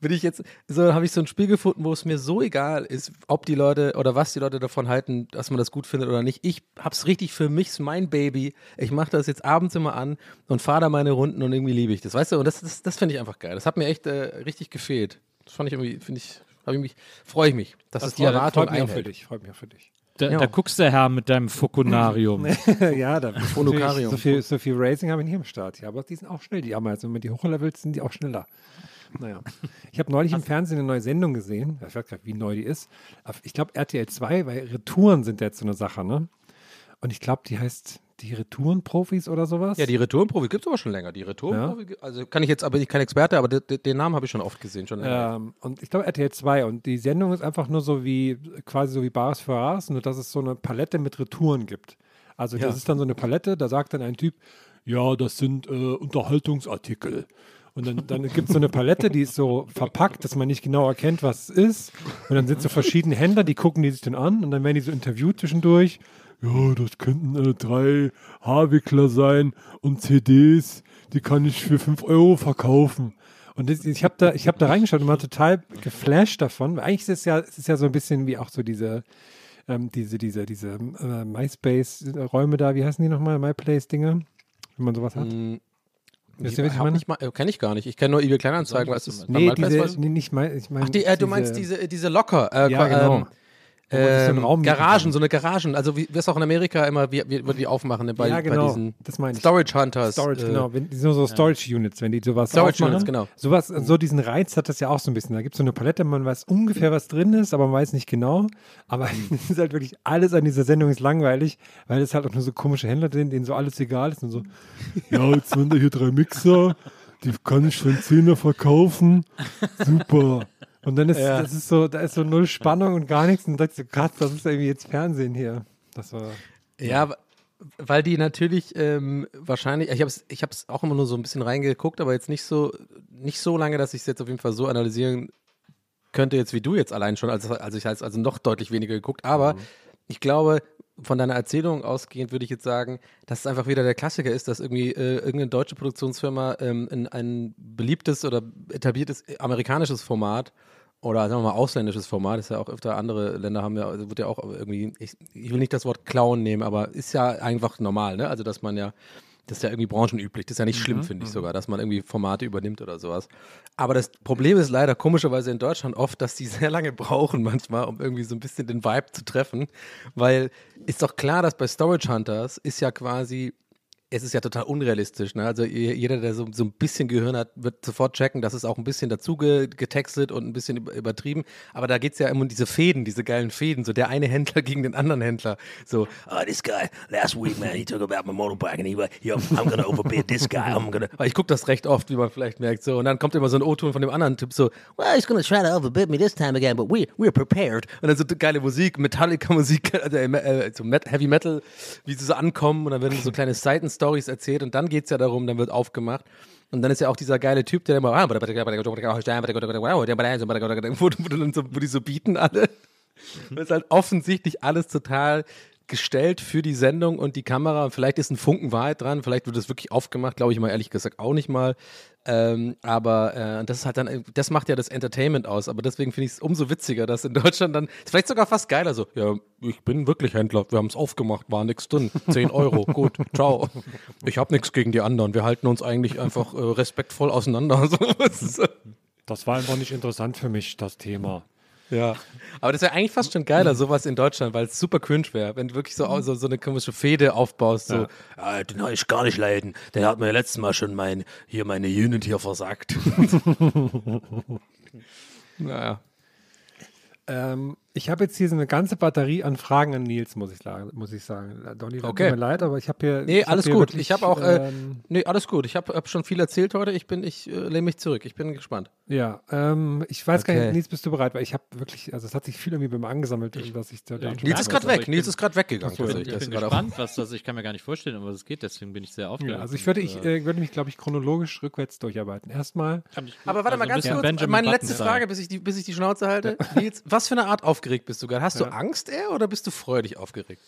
Bin ich jetzt, so habe ich so ein Spiel gefunden, wo es mir so egal ist, ob die Leute oder was die Leute davon halten, dass man das gut findet oder nicht. Ich hab's richtig für mich, ist mein Baby. Ich mache das jetzt abends immer an und fahre da meine Runden und irgendwie liebe ich das. Weißt du, und das, das, das finde ich einfach geil. Das hat mir echt äh, richtig gefehlt. Das fand ich irgendwie, finde ich, habe ich mich, freue ich mich, dass es die Erwartung freut mich auch für einhält. dich. Freut mich auch für dich. Da, Ja. da guckst du her mit deinem Fokunarium. ja, da Phonokarium. so viel, so viel Racing habe ich nicht im Start. Ja, aber die sind auch schnell, die Ameisen. Und wenn die hochlevels sind die auch schneller. Naja. Ich habe neulich im Fernsehen eine neue Sendung gesehen. Ich weiß gar nicht, wie neu die ist. Ich glaube RTL 2, weil Retouren sind jetzt so eine Sache, ne? Und ich glaube, die heißt die Retourenprofis oder sowas. Ja, die Retourenprofi gibt es aber schon länger. Die Retourenprofi, also kann ich jetzt, aber ich kein Experte, aber de, de, den Namen habe ich schon oft gesehen. Schon länger. Ähm, und ich glaube RTL 2 und die Sendung ist einfach nur so wie quasi so wie Bares für Aas, nur dass es so eine Palette mit Retouren gibt. Also das ist dann so eine Palette, da sagt dann ein Typ, ja, das sind äh, Unterhaltungsartikel. Und dann, dann gibt es so eine Palette, die ist so verpackt, dass man nicht genau erkennt, was es ist. Und dann sind so verschiedene Händler, die gucken die sich dann an und dann werden die so interviewt zwischendurch. Ja, das könnten äh, drei Haarwickler sein und CDs, die kann ich für 5 Euro verkaufen. Und das, ich habe da, hab da reingeschaut und war total geflasht davon. Weil Eigentlich ist es ja, es ist ja so ein bisschen wie auch so diese, ähm, diese, diese, diese äh, MySpace-Räume da, wie heißen die nochmal? MyPlace-Dinge? Wenn man sowas hat. Mm, Wisst ihr, was ich meine? äh, Kenne ich gar nicht. Ich kenne nur eBay Kleinanzeigen. Was ist Nee, diese, nee, nicht mein, ich meine. Ach, die, äh, du meinst diese, diese Locker. Äh, Ja, genau. Ähm, so Garagen, kann. so eine Garagen. Also wie wir es auch in Amerika immer, wie, wie, wie die aufmachen ne, bei, ja, bei genau. diesen das meine ich. Storage Hunters. Storage, äh, genau. Wenn, die sind so Storage Units, wenn die sowas Storage aufmachen. Units, genau. Sowas, so diesen Reiz hat das ja auch so ein bisschen. Da gibt es so eine Palette, man weiß ungefähr, was drin ist, aber man weiß nicht genau. Aber es ist halt wirklich alles an dieser Sendung ist langweilig, weil es halt auch nur so komische Händler sind, denen so alles egal ist und so, ja, jetzt sind da hier drei Mixer, die kann ich für einen Zehner verkaufen. Super. Und dann ist, Ja. das ist so, da ist so null Spannung und gar nichts. Und dann denkst du, krass, das ist irgendwie jetzt Fernsehen hier. Das war. Ja, w- weil die natürlich ähm, wahrscheinlich, ich habe es ich hab's auch immer nur so ein bisschen reingeguckt, aber jetzt nicht so, nicht so lange, dass ich es jetzt auf jeden Fall so analysieren könnte, jetzt wie du jetzt allein schon. Also, also ich habe also noch deutlich weniger geguckt, aber ich glaube, von deiner Erzählung ausgehend würde ich jetzt sagen, dass es einfach wieder der Klassiker ist, dass irgendwie äh, irgendeine deutsche Produktionsfirma ähm, in ein beliebtes oder etabliertes amerikanisches Format oder sagen wir mal ausländisches Format, ist ja auch öfter andere Länder haben ja, also wird ja auch irgendwie, ich, ich will nicht das Wort klauen nehmen, aber ist ja einfach normal, ne? Also dass man ja, das ist ja irgendwie branchenüblich, das ist ja nicht schlimm, finde ich sogar, dass man irgendwie Formate übernimmt oder sowas. Aber das Problem ist leider komischerweise in Deutschland oft, dass die sehr lange brauchen manchmal, um irgendwie so ein bisschen den Vibe zu treffen, weil ist doch klar, dass bei Storage Hunters ist ja quasi es ist ja total unrealistisch. Ne? Also je- jeder, der so, so ein bisschen Gehirn hat, wird sofort checken, dass es auch ein bisschen dazu ge getextet und ein bisschen über- übertrieben. Aber da geht es ja immer um diese Fäden, diese geilen Fäden. So der eine Händler gegen den anderen Händler. So, Oh, this guy, last week, man, he talked about my motorbike and he went, yo, I'm gonna overbid this guy. I'm gonna. weil ich gucke das recht oft, wie man vielleicht merkt. So, und dann kommt immer so ein O-Ton von dem anderen Typ so, well, he's gonna try to overbid me this time again, but we, we're prepared. Und dann so geile Musik, Metallica-Musik, also, äh, so Heavy Metal, wie sie so ankommen und dann werden so kleine Seiten-Stories erzählt und dann geht es ja darum, dann wird aufgemacht. Und dann ist ja auch dieser geile Typ, der immer, wo die so bieten alle. Das ist halt offensichtlich alles total gestellt für die Sendung und die Kamera. Vielleicht ist ein Funken Wahrheit dran, vielleicht wird es wirklich aufgemacht, glaube ich mal ehrlich gesagt auch nicht mal. Ähm, aber äh, das ist halt dann, das macht ja das Entertainment aus. Aber deswegen finde ich es umso witziger, dass in Deutschland dann, vielleicht sogar fast geiler so, ja, ich bin wirklich Händler, wir haben es aufgemacht, war nichts drin. 10 Euro, gut, ciao. Ich habe nichts gegen die anderen, wir halten uns eigentlich einfach äh, respektvoll auseinander. Äh, Das war einfach nicht interessant für mich, das Thema. Ja. Aber das wäre eigentlich fast schon geiler, sowas in Deutschland, weil es super cringe wäre, wenn du wirklich so, so, so eine komische Fehde aufbaust. So, Ja, den habe ich gar nicht leiden. Der hat mir letztes Mal schon mein, hier meine Unit hier versagt. naja. Ähm, ich habe jetzt hier so eine ganze Batterie an Fragen an Nils, muss ich sagen. Muss ich sagen. Donny, tut Okay. mir leid, aber ich habe hier. Nee, ich hab alles hier gut. wirklich, Ich habe auch, äh, ähm, nee, alles gut. Ich habe hab schon viel erzählt heute. Ich bin, ich äh, lehne mich zurück. Ich bin gespannt. ja, ähm, ich weiß gar Okay. nicht, Nils, bist du bereit? Weil ich habe wirklich, also es hat sich viel irgendwie bei mir angesammelt, was ich da da ich schon- Nils ist gerade weg. ich Nils ist gerade weggegangen. Ich bin, ich bin gespannt, was das ich kann mir gar nicht vorstellen, um was es geht, deswegen bin ich sehr aufgeregt. Ja, also ich würde, ich Und, äh, würde mich, glaube ich, chronologisch rückwärts durcharbeiten. Erstmal, ich- Aber warte mal also ein ganz kurz. Meine letzte. Frage, bis ich die, bis ich die Schnauze halte. Nils, was für eine Art aufgeregt bist du gerade? Hast du Angst eher oder bist du freudig aufgeregt?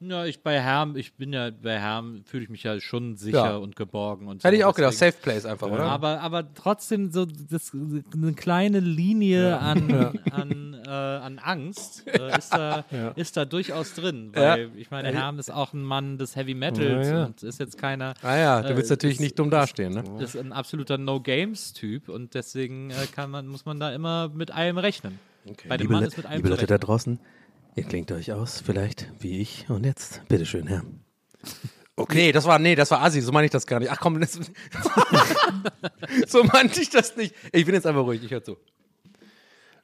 Ja, ich bei Herm, ich bin ja bei Herm, fühle ich mich ja schon sicher Ja. und geborgen und so. Hätte ich auch gedacht. Safe Place einfach, oder? Aber, aber trotzdem so das, eine kleine Linie an, an, äh, an Angst äh, ist, da, ist da durchaus drin. Weil ich meine, Herm ist auch ein Mann des Heavy Metals Ja, ja. und ist jetzt keiner. Ah ja, du äh, willst natürlich ist- nicht dumm dastehen, ne? ist ein absoluter No-Games-Typ und deswegen äh, kann man, muss man da immer mit allem rechnen. Bei dem Liebe, Mann ist mit allem liebe Leute da draußen, ihr klingt euch aus, vielleicht wie ich. Und jetzt, bitteschön, Herr. Nee, das war, nee, das war Assi, so meine ich das gar nicht. Ach komm, das, so meinte ich das nicht. Ich bin jetzt einfach ruhig, ich höre zu.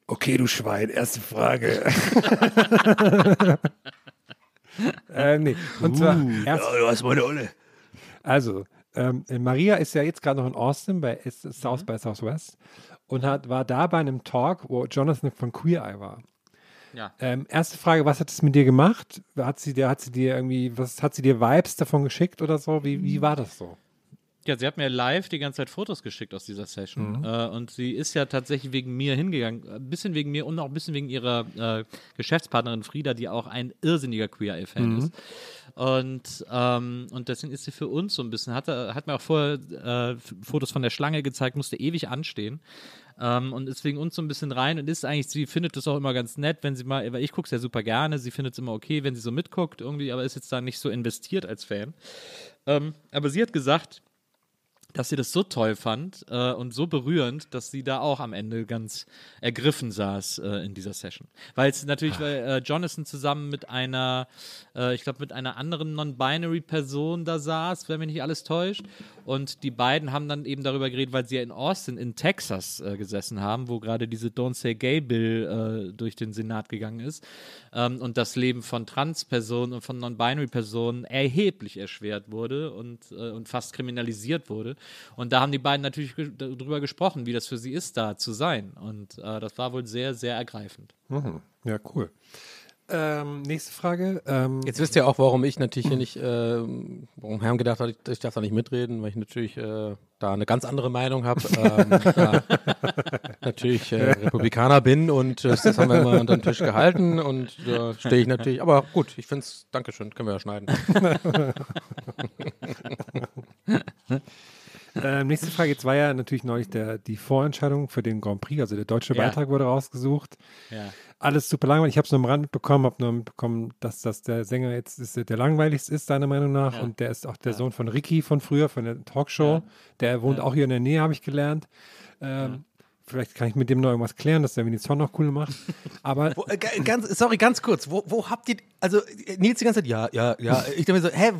Okay, du Schwein, erste Frage. äh, nee. Und zwar, erst, du hast meine Olle. also, ähm, Maria ist ja jetzt gerade noch in Austin bei South by Southwest und hat, war da bei einem Talk, wo Jonathan von Queer Eye war. Ja. Ähm, erste Frage, was hat es mit dir gemacht? Hat sie dir, hat sie dir irgendwie, was hat sie dir Vibes davon geschickt oder so? Wie, wie war das so? Ja, sie hat mir live die ganze Zeit Fotos geschickt aus dieser Session. Äh, und sie ist ja tatsächlich wegen mir hingegangen. Ein bisschen wegen mir und auch ein bisschen wegen ihrer äh, Geschäftspartnerin Frieda, die auch ein irrsinniger Queer Eye-Fan ist. Und, ähm, und deswegen ist sie für uns so ein bisschen, hat, hat mir auch vorher äh, Fotos von der Schlange gezeigt, musste ewig anstehen. Ähm, und ist wegen uns so ein bisschen rein und ist eigentlich, sie findet es auch immer ganz nett, wenn sie mal, weil ich gucke es ja super gerne, sie findet es immer okay, wenn sie so mitguckt irgendwie, aber ist jetzt da nicht so investiert als Fan. Ähm, aber sie hat gesagt, dass sie das so toll fand äh, und so berührend, dass sie da auch am Ende ganz ergriffen saß äh, in dieser Session. Weil es natürlich, weil äh, Jonathan zusammen mit einer, äh, ich glaube, mit einer anderen Non-Binary-Person da saß, wenn mich nicht alles täuscht. Und die beiden haben dann eben darüber geredet, weil sie ja in Austin, in Texas äh, gesessen haben, wo gerade diese Don't Say Gay Bill äh, durch den Senat gegangen ist. Ähm, und das Leben von Trans-Personen und von Non-Binary-Personen erheblich erschwert wurde und, und fast kriminalisiert wurde. Und da haben die beiden natürlich ge darüber gesprochen, wie das für sie ist, da zu sein. Und äh, das war wohl sehr, sehr ergreifend. Ja, cool. Ähm, nächste Frage. Ähm, Jetzt wisst ihr auch, warum ich natürlich hier nicht, ähm, warum Herrn gedacht hat, ich, ich darf da nicht mitreden, weil ich natürlich äh, da eine ganz andere Meinung habe. Ähm, natürlich äh, Republikaner bin und äh, das haben wir immer unter den Tisch gehalten und da stehe ich natürlich. Aber gut, ich finde es, Dankeschön, können wir ja schneiden. Ähm, nächste Frage. Jetzt war ja natürlich neulich der, die Vorentscheidung für den Grand Prix, also der deutsche Ja. Beitrag wurde rausgesucht. Ja. Alles super langweilig. Ich habe es nur am Rand mitbekommen, habe nur mitbekommen, dass das der Sänger jetzt ist, der langweiligste ist, deiner Meinung nach. Ja. Und der ist auch der Sohn von Ricky von früher, von der Talkshow. Der wohnt auch hier in der Nähe, habe ich gelernt. Ähm, Vielleicht kann ich mit dem noch irgendwas klären, dass der mir den Song noch cool macht. Aber Wo, äh, ga- ganz, sorry, ganz kurz. Wo, wo habt ihr, also Nils die ganze Zeit, ja, ja, ja. Ich denke mir so, hä,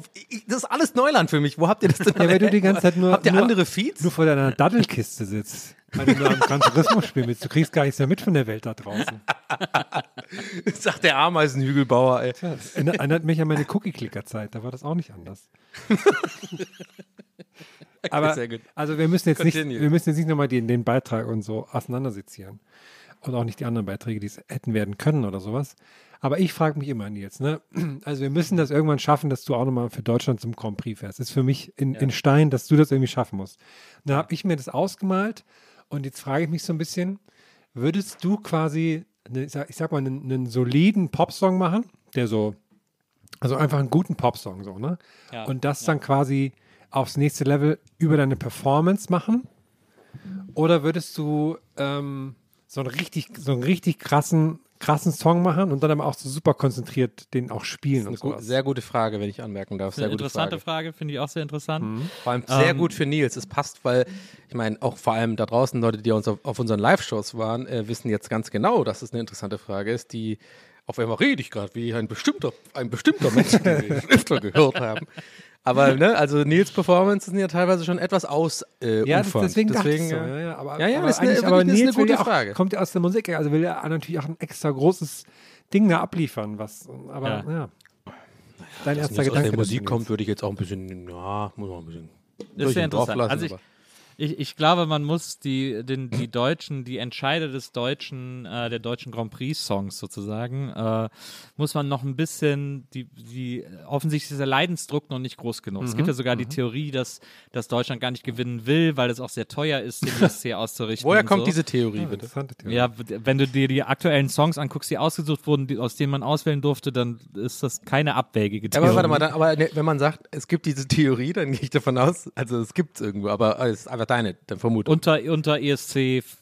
das ist alles Neuland für mich. Wo habt ihr das denn? Ja, weil du die ganze Zeit nur- Habt ihr nur- andere Feeds? nur vor deiner Daddelkiste sitzt. Weil du nur am Gran Turismo spielen willst. Du kriegst gar nichts mehr mit von der Welt da draußen. Sagt der Ameisenhügelbauer, ey. Das erinnert mich an meine Cookie-Clicker-Zeit. Da war das auch nicht anders. Aber, Sehr gut. also wir müssen jetzt nicht, Continue. wir müssen jetzt nicht nochmal den, den Beitrag und so auseinandersezieren. Und auch nicht die anderen Beiträge, die es hätten werden können oder sowas. Aber ich frage mich immer, Nils, ne? Also wir müssen das irgendwann schaffen, dass du auch nochmal für Deutschland zum Grand Prix fährst. ist für mich in, in Stein, dass du das irgendwie schaffen musst. Da habe ich mir das ausgemalt und jetzt frage ich mich so ein bisschen, würdest du quasi, ich sag, ich sag mal, einen, einen soliden Popsong machen, der so, also einfach einen guten Popsong so, ne? Ja, und das dann quasi aufs nächste Level über deine Performance machen? Oder würdest du ähm, so einen richtig, so einen richtig krassen, krassen Song machen und dann aber auch so super konzentriert den auch spielen Eine und gu sowas. sehr gute Frage, wenn ich anmerken darf. Sehr Eine gute interessante Frage. Frage, finde ich auch sehr interessant. Vor allem sehr Ähm, gut für Nils. Es passt, weil ich meine, auch vor allem da draußen Leute, die uns auf, auf unseren Live-Shows waren, äh, wissen jetzt ganz genau, dass es eine interessante Frage ist, die auf einmal rede ich gerade wie ein bestimmter, ein bestimmter Mensch, den wir öfter gehört haben. Aber ne, also Nils Performances sind ja teilweise schon etwas aus äh, Ja, das, deswegen, dachte ich deswegen so. äh, Ja, ja, aber, Ja, ja, aber ist eine- aber ist eine Nils will gute ja auch, Frage. kommt ja aus der Musik, also will er natürlich auch ein extra großes Ding da abliefern, was, aber Ja. ja. Dein erster Gedanke. der Musik kommt, würde ich jetzt auch ein bisschen, ja, muss man ein bisschen. Das ist drauf interessant. Also ich, ich, ich glaube, man muss die, den, die Deutschen, die Entscheider des deutschen, äh, der deutschen Grand Prix-Songs sozusagen, äh, muss man noch ein bisschen, die, die offensichtlich ist der Leidensdruck noch nicht groß genug. Es Mhm. gibt ja sogar die Theorie, dass, dass Deutschland gar nicht gewinnen will, weil es auch sehr teuer ist, den ESC auszurichten. Woher kommt so. diese Theorie, Ja, bitte? interessante Theorie. Ja, wenn du dir die aktuellen Songs anguckst, die ausgesucht wurden, die, aus denen man auswählen durfte, dann ist das keine abwegige Ja, Theorie. aber warte mal, dann, aber ne, wenn man sagt, es gibt diese Theorie, dann gehe ich davon aus, also es gibt es irgendwo, aber es ist einfach deine dann Vermutung. unter, unter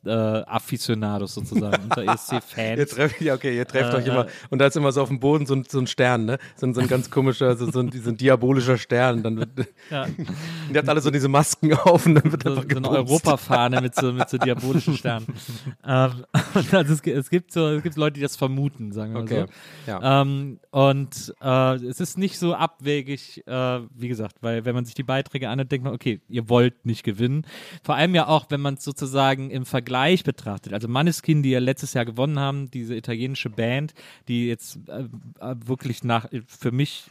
ESC-Afficionados sozusagen, unter ESC-Fans. ja, okay, ihr trefft Äh, euch immer und da ist immer so auf dem Boden so ein, so ein Stern, ne? So ein, so ein ganz komischer, so, so, ein, so ein diabolischer Stern. Dann wird, Ja. und ihr habt alle so diese Masken auf und dann wird so, einfach so eine gebumst. Europafahne mit so, mit so diabolischen Sternen. ähm, also es, gibt- es, gibt so, es gibt Leute, die das vermuten, sagen wir Okay, mal so. ja. Ähm, und äh, es ist nicht so abwegig, äh, wie gesagt, weil wenn man sich die Beiträge anhört, denkt man, okay, ihr wollt nicht gewinnen. Vor allem ja auch, wenn man es sozusagen im Vergleich betrachtet. Also Manneskin, die ja letztes Jahr gewonnen haben, diese italienische Band, die jetzt äh, äh, wirklich nach, für mich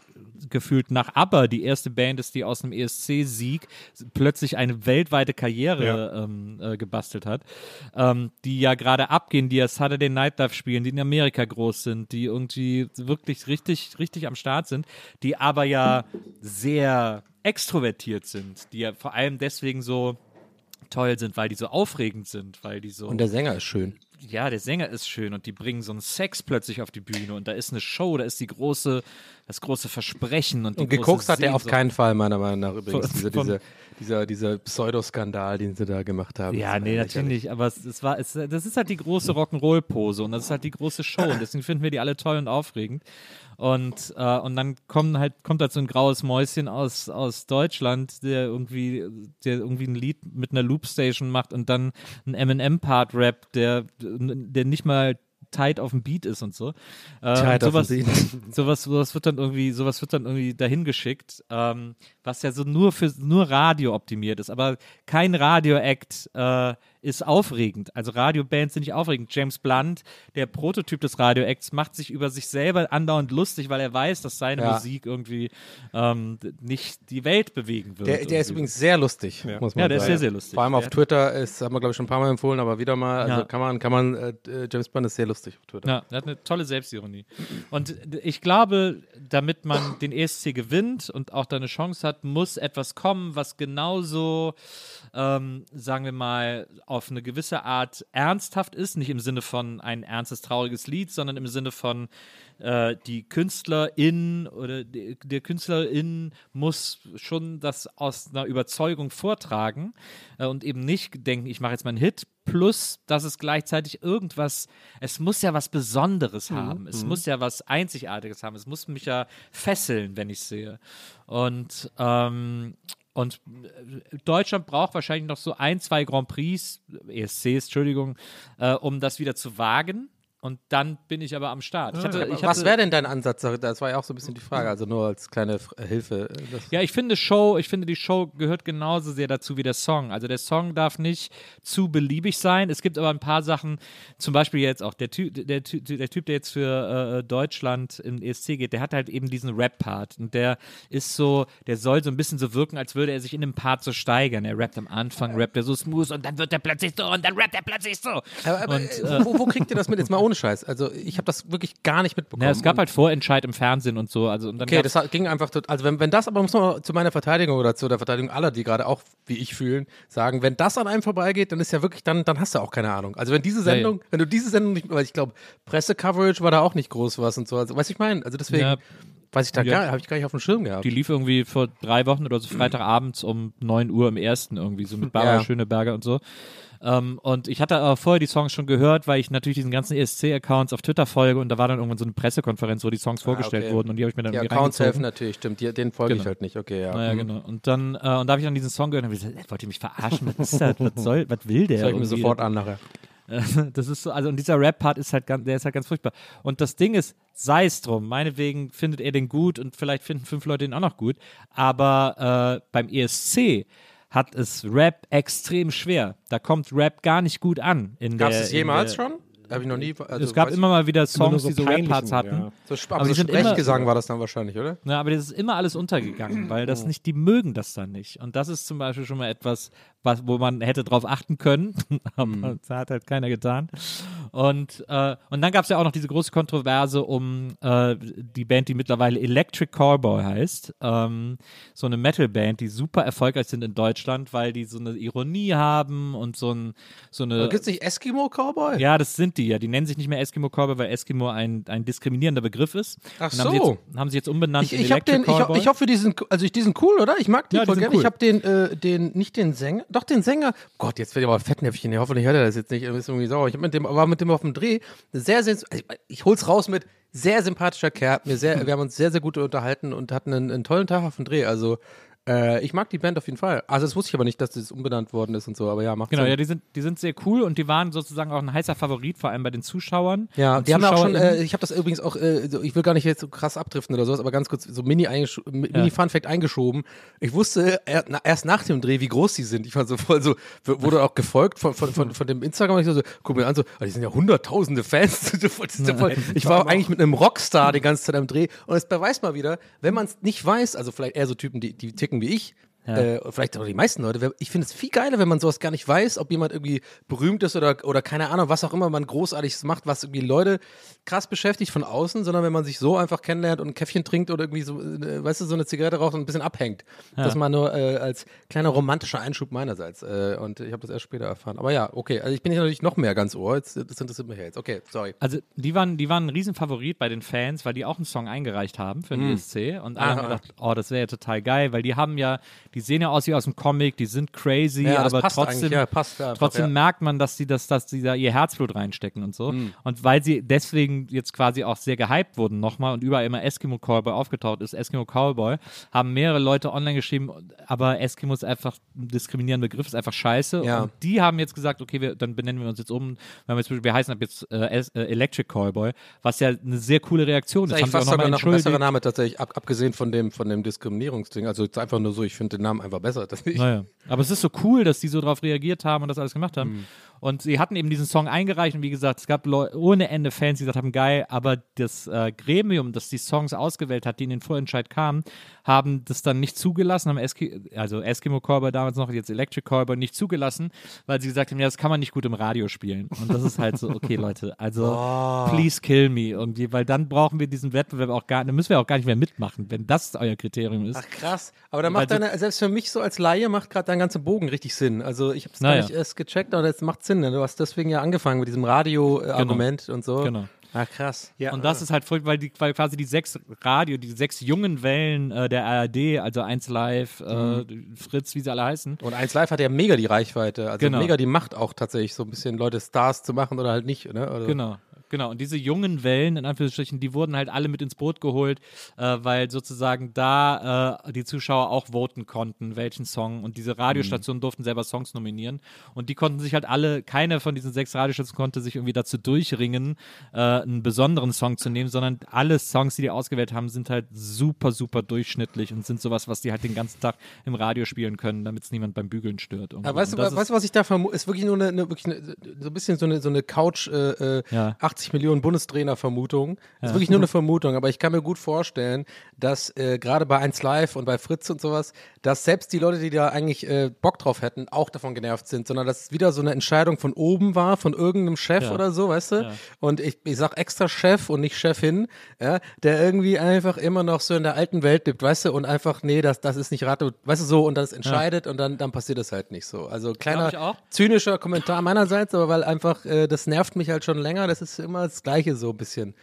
gefühlt nach ABBA die erste Band ist, die aus einem ESC-Sieg plötzlich eine weltweite Karriere ähm, äh, gebastelt hat, ähm, die ja gerade abgehen, die ja Saturday Night Live spielen, die in Amerika groß sind, die irgendwie wirklich richtig, richtig am Start sind, die aber ja sehr extrovertiert sind, die ja vor allem deswegen so toll sind, weil die so aufregend sind, weil die so Und der Sänger ist schön. ja, der Sänger ist schön und die bringen so einen Sex plötzlich auf die Bühne und da ist eine Show, da ist die große, das große Versprechen und die Und große hat er auf keinen Fall, meiner Meinung nach übrigens. Von- Dieser, von- dieser, dieser, Pseudoskandal, den sie da gemacht haben. Ja, nee, natürlich nicht, aber es, es war, es, das ist halt die große Rock'n'Roll-Pose und das ist halt die große Show und deswegen finden wir die alle toll und aufregend. Und, äh, und dann kommen halt, kommt halt so ein graues Mäuschen aus, aus Deutschland, der irgendwie, der irgendwie ein Lied mit einer Loopstation macht und dann ein M&M-Part Rap, der, der nicht mal tight auf dem Beat ist und so. Äh, Tight und auf sowas, dem sowas, sowas wird dann irgendwie, sowas wird dann irgendwie dahin geschickt, ähm, was ja so nur für nur Radio optimiert ist. Aber kein Radio-Act äh, ist aufregend. Also Radiobands sind nicht aufregend. James Blunt, der Prototyp des Radio-Acts, macht sich über sich selber andauernd lustig, weil er weiß, dass seine Ja. Musik irgendwie ähm, nicht die Welt bewegen wird. Der, der ist übrigens sehr lustig, muss man Ja, der ist sagen. sehr, sehr lustig. Vor allem auf Twitter ist, haben wir glaube ich schon ein paar Mal empfohlen, aber wieder mal, also Ja. kann man, kann man, äh, äh, James Bond ist sehr lustig auf Twitter. Ja, er hat eine tolle Selbstironie. Und ich glaube, damit man den ESC gewinnt und auch da eine Chance hat, muss etwas kommen, was genauso, ähm, sagen wir mal, auf eine gewisse Art ernsthaft ist. Nicht im Sinne von ein ernstes, trauriges Lied, sondern im Sinne von äh, die Künstlerin oder die, der Künstlerin muss schon das aus einer Überzeugung vortragen äh, und eben nicht denken, ich mache jetzt meinen Hit, plus dass es gleichzeitig irgendwas, es muss ja was Besonderes haben, es muss ja was Einzigartiges haben, es muss mich ja fesseln, wenn ich sehe. Und ähm, und äh, Deutschland braucht wahrscheinlich noch so ein, zwei Grand Prix, ESCs, Entschuldigung, äh, um das wieder zu wagen. Und dann bin ich aber am Start. Ich hatte, ich Was hatte- wäre denn dein Ansatz? Das war ja auch so ein bisschen die Frage, also nur als kleine äh, Hilfe. äh, Ja, ich finde Show, ich finde die Show gehört genauso sehr dazu wie der Song. Also der Song darf nicht zu beliebig sein. Es gibt aber ein paar Sachen, zum Beispiel jetzt auch der Typ, der, der Typ, der jetzt für äh, Deutschland im ESC geht, der hat halt eben diesen Rap-Part und der ist so, der soll so ein bisschen so wirken, als würde er sich in dem Part so steigern. Er rappt am Anfang, rappt er so smooth und dann wird er plötzlich so und dann rappt er plötzlich so. aber, aber, Und, äh, wo, wo kriegt ihr das mit? Jetzt mal ohne Scheiß. Also ich habe das wirklich gar nicht mitbekommen. Ja, es gab Und- halt Vorentscheid im Fernsehen und so. Also, und dann Okay, das ging einfach, also wenn, wenn das, aber muss man zu meiner Verteidigung oder zu der Verteidigung aller, die gerade auch wie ich fühlen, sagen, wenn das an einem vorbeigeht, dann ist ja wirklich, dann, dann hast du auch keine Ahnung. Also wenn diese Ja, ja. Sendung, wenn du diese Sendung nicht, weil ich glaube, Pressecoverage war da auch nicht groß was und so, also weißt du, ich meine, also deswegen, Ja. Weiß ich da Ja. gar, habe ich gar nicht auf dem Schirm gehabt. Die lief irgendwie vor drei Wochen oder so Freitagabends um 9 Uhr im ersten irgendwie, so mit Barbara Ja. Schöneberger und so. Ähm, und ich hatte aber vorher die Songs schon gehört, weil ich natürlich diesen ganzen ESC-Accounts auf Twitter folge und da war dann irgendwann so eine Pressekonferenz, wo die Songs vorgestellt Ah, okay. wurden und die habe ich mir dann die irgendwie Accounts helfen natürlich, stimmt. Die, den folge ich Genau. halt nicht. Okay, ja. Naja, Mhm. genau. Und dann, äh, und da habe ich dann diesen Song gehört und hab ich gesagt, wollt ihr mich verarschen? Was ist das? Was soll, was will der? Ich mir sofort an nachher. Das ist so, also und dieser Rap-Part ist halt ganz, der ist halt ganz furchtbar. Und das Ding ist, sei es drum, meinetwegen findet er den gut und vielleicht finden fünf Leute ihn auch noch gut, aber äh, beim ESC hat es Rap extrem schwer. Da kommt Rap gar nicht gut an. In Gab es jemals der, schon? Habe ich noch nie. Also, es gab immer mal wieder Songs, so die so Rap-Parts hatten. ja. So, aber aber so immer- Sprechgesang war das dann wahrscheinlich, oder? Ja, aber das ist immer alles untergegangen, weil das nicht, die mögen das dann nicht. Und das ist zum Beispiel schon mal etwas, was, wo man hätte drauf achten können, aber das hat halt keiner getan. Und, äh, und dann gab es ja auch noch diese große Kontroverse um äh, die Band, die mittlerweile Electric Callboy heißt. Ähm, so eine Metal-Band, die super erfolgreich sind in Deutschland, weil die so eine Ironie haben und so, ein, so eine. Gibt es nicht Eskimo Cowboy? Ja, das sind die ja. Die nennen sich nicht mehr Eskimo Cowboy, weil Eskimo ein, ein diskriminierender Begriff ist. Ach Und haben sie so. jetzt, haben sie jetzt umbenannt Ich, ich, hab Electric den, ich, ich hoffe, die sind, also ich, die sind cool, oder? Ich mag die Ja, voll gerne. cool. Ich habe den, äh, den, nicht den Sänger, doch den Sänger. Gott, jetzt werde ich aber Fettnäpfchen hier. Hoffentlich hört er das jetzt nicht. Er ist irgendwie sauer. Ich mit dem, war mit dem auf dem Dreh. Sehr, sehr, also ich, ich hol's raus mit sehr sympathischer Kerl. Mir sehr, wir haben uns sehr, sehr gut unterhalten und hatten einen, einen tollen Tag auf dem Dreh. Also äh, ich mag die Band auf jeden Fall. Also das wusste ich aber nicht, dass das umbenannt worden ist und so. Aber ja, macht Genau, Sinn. ja, die sind, die sind sehr cool und die waren sozusagen auch ein heißer Favorit, vor allem bei den Zuschauern. Ja, die haben ja auch schon, äh, ich habe das übrigens auch, äh, so, ich will gar nicht jetzt so krass abdriften oder sowas, aber ganz kurz so mini, eingesch mi- mini Fun Fact eingeschoben. Ich wusste er, na, erst nach dem Dreh, wie groß die sind. Ich war so voll so, wurde auch gefolgt von, von, von, von dem Instagram. Ich so, so guck mir an, so, oh, die sind ja hunderttausende Fans. Ja ich war eigentlich mit einem Rockstar die ganze Zeit am Dreh und es beweist mal wieder, wenn man es nicht weiß, also vielleicht eher so Typen, die, die ticken wie ich, äh, vielleicht auch die meisten Leute. Ich finde es viel geiler, wenn man sowas gar nicht weiß, ob jemand irgendwie berühmt ist oder, oder keine Ahnung, was auch immer man Großartiges macht, was irgendwie Leute krass beschäftigt von außen, sondern wenn man sich so einfach kennenlernt und ein Käffchen trinkt oder irgendwie so, äh, weißt du, so eine Zigarette raucht und ein bisschen abhängt. Das mal nur äh, als kleiner romantischer Einschub meinerseits. Äh, und ich habe das erst später erfahren. Aber ja, okay. Also ich bin hier natürlich noch mehr ganz ohr. Jetzt, das interessiert mich ja jetzt. Okay, sorry. Also die waren, die waren ein Riesenfavorit bei den Fans, weil die auch einen Song eingereicht haben für den ESC und alle haben gedacht, oh, das wäre ja total geil, weil die haben ja, die sehen ja aus wie aus dem Comic, die sind crazy, Ja, das aber trotzdem, ja, einfach, trotzdem ja. merkt man, dass sie das, dass sie da ihr Herzblut reinstecken und so. Hm. Und weil sie deswegen jetzt quasi auch sehr gehypt wurden nochmal und überall immer Eskimo Cowboy aufgetaucht ist, Eskimo Cowboy, haben mehrere Leute online geschrieben, aber Eskimo ist einfach ein diskriminierender Begriff, ist einfach scheiße. Und die haben jetzt gesagt, okay, wir, dann benennen wir uns jetzt um. Wir, jetzt, wir heißen ab jetzt äh, äh, Electric Callboy, was ja eine sehr coole Reaktion ist. Das ist eigentlich sie fast sogar noch ein besserer. Name tatsächlich, ab, abgesehen von dem, von dem Diskriminierungsding. Also ist einfach nur so, ich finde den Namen einfach besser. Das nicht. Naja. Aber es ist so cool, dass die so drauf reagiert haben und das alles gemacht haben. Mhm. Und sie hatten eben diesen Song eingereicht und wie gesagt, es gab Leu ohne Ende Fans, die gesagt haben, geil, aber das äh, Gremium, das die Songs ausgewählt hat, die in den Vorentscheid kamen, haben das dann nicht zugelassen, haben Eski also Eskimo Callboy damals noch, jetzt Electric Callboy nicht zugelassen, weil sie gesagt haben, ja, das kann man nicht gut im Radio spielen. Und das ist halt so, okay, Leute, also Oh. please kill me irgendwie, weil dann brauchen wir diesen Wettbewerb auch gar, dann müssen wir auch gar nicht mehr mitmachen, wenn das euer Kriterium ist. Ach krass. Aber da macht Also- deine, selbst für mich so als Laie macht gerade dein ganzer Bogen richtig Sinn. Also ich habe es gar nicht erst gecheckt, aber das macht Sinn. Ne? Du hast deswegen ja angefangen mit diesem Radio-Argument und so. Genau. Ach krass. Ja. Und das ist halt voll, weil, die, weil quasi die sechs Radio, die sechs jungen Wellen äh, der ARD, also 1 Live, äh, Mhm. Fritz, wie sie alle heißen. und 1 Live hat ja mega die Reichweite, also Genau. mega die Macht auch tatsächlich, so ein bisschen Leute Stars zu machen oder halt nicht. Ne? Oder Genau. Genau, und diese jungen Wellen, in Anführungsstrichen, die wurden halt alle mit ins Boot geholt, äh, weil sozusagen da äh, die Zuschauer auch voten konnten, welchen Song. Und diese Radiostationen durften selber Songs nominieren. Und die konnten sich halt alle, keine von diesen sechs Radiostationen konnte sich irgendwie dazu durchringen, äh, einen besonderen Song zu nehmen, sondern alle Songs, die die ausgewählt haben, sind halt super, super durchschnittlich und sind sowas, was die halt den ganzen Tag im Radio spielen können, damit es niemand beim Bügeln stört. irgendwie. Aber weißt du, weißt was ich da vermute? Ist wirklich nur eine, eine, wirklich eine, so ein bisschen so eine, so eine Couch, äh, äh, Ja. 80 Millionen Bundestrainer-Vermutung. Ist wirklich nur eine Vermutung, aber ich kann mir gut vorstellen, dass äh, gerade bei 1 Live und bei Fritz und sowas, dass selbst die Leute, die da eigentlich äh, Bock drauf hätten, auch davon genervt sind, sondern dass es wieder so eine Entscheidung von oben war, von irgendeinem Chef Ja. oder so, weißt du? Und ich, ich sag extra Chef und nicht Chefin, ja, der irgendwie einfach immer noch so in der alten Welt lebt, weißt du, und einfach, nee, das, das ist nicht Rate, weißt du, so, und das entscheidet und dann, dann passiert es halt nicht so. Also kleiner zynischer Kommentar meinerseits, aber weil einfach, äh, das nervt mich halt schon länger, das ist immer das Gleiche so ein bisschen.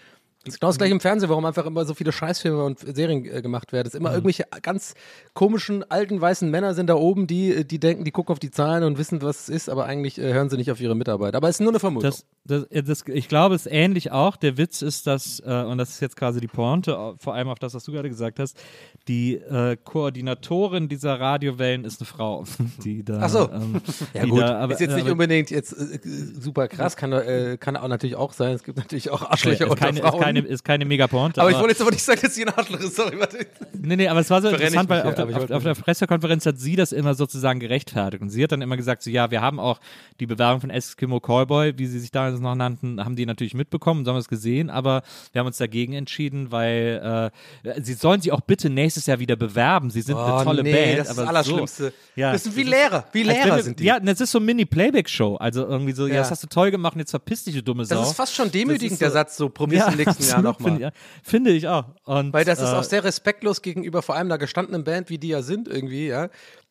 Das ist genau das gleiche im Fernsehen, warum einfach immer so viele Scheißfilme und Serien äh, gemacht werden. Es immer irgendwelche ganz komischen, alten, weißen Männer sind da oben, die, die denken, die gucken auf die Zahlen und wissen, was es ist, aber eigentlich äh, hören sie nicht auf ihre Mitarbeiter. Aber es ist nur eine Vermutung. Das, das, äh, das, ich glaube, es ist ähnlich auch. Der Witz ist, dass, äh, und das ist jetzt quasi die Pointe, äh, vor allem auf das, was du gerade gesagt hast, die äh, Koordinatorin dieser Radiowellen ist eine Frau. Die da, Ach so. ähm, ja gut, da, aber, ist jetzt nicht aber, unbedingt jetzt äh, super krass, kann, äh, kann auch natürlich auch sein. Es gibt natürlich auch Arschlöcher ist unter keine, Frauen. Keine, ist keine Megapointe. aber ich wollte jetzt aber nicht sagen, dass sie ein Arschloch ist. Sorry, warte. Nee, nee, aber es war so interessant, weil auf, ja, der, aber auf, auf der Pressekonferenz hat sie das immer sozusagen gerechtfertigt. Und sie hat dann immer gesagt, so ja, wir haben auch die Bewerbung von Eskimo Callboy, wie sie sich damals noch nannten, haben die natürlich mitbekommen, so haben wir es gesehen, aber wir haben uns dagegen entschieden, weil äh, sie sollen sich auch bitte nächstes Jahr wieder bewerben. Sie sind eine tolle Oh, nee, Band. das ist aber das Allerschlimmste. So, ja, das sind wie Lehrer. Wie Lehrer wir- sind die. Ja, das ist so eine Mini-Playback-Show. Also irgendwie so, ja. Ja. das hast du toll gemacht und jetzt verpiss dich, du dumme Sau. das ist fast schon demütigend, ist der so- Satz, so Promis im nächsten Jahr absolut, nochmal. Finde, ja, finde ich auch. Und, Weil das ist äh, auch sehr respektlos gegenüber vor allem einer gestandenen Band, wie die ja sind irgendwie, ja.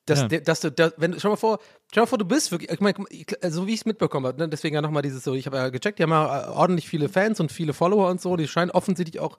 Dass, Ja. de- dass du, da, wenn, schau mal vor, schau mal vor, du bist wirklich, ich meine, so wie ich es mitbekommen habe, ne, deswegen ja nochmal dieses so, ich habe ja gecheckt, die haben ja äh, ordentlich viele Fans und viele Follower und so, die scheinen offensichtlich auch,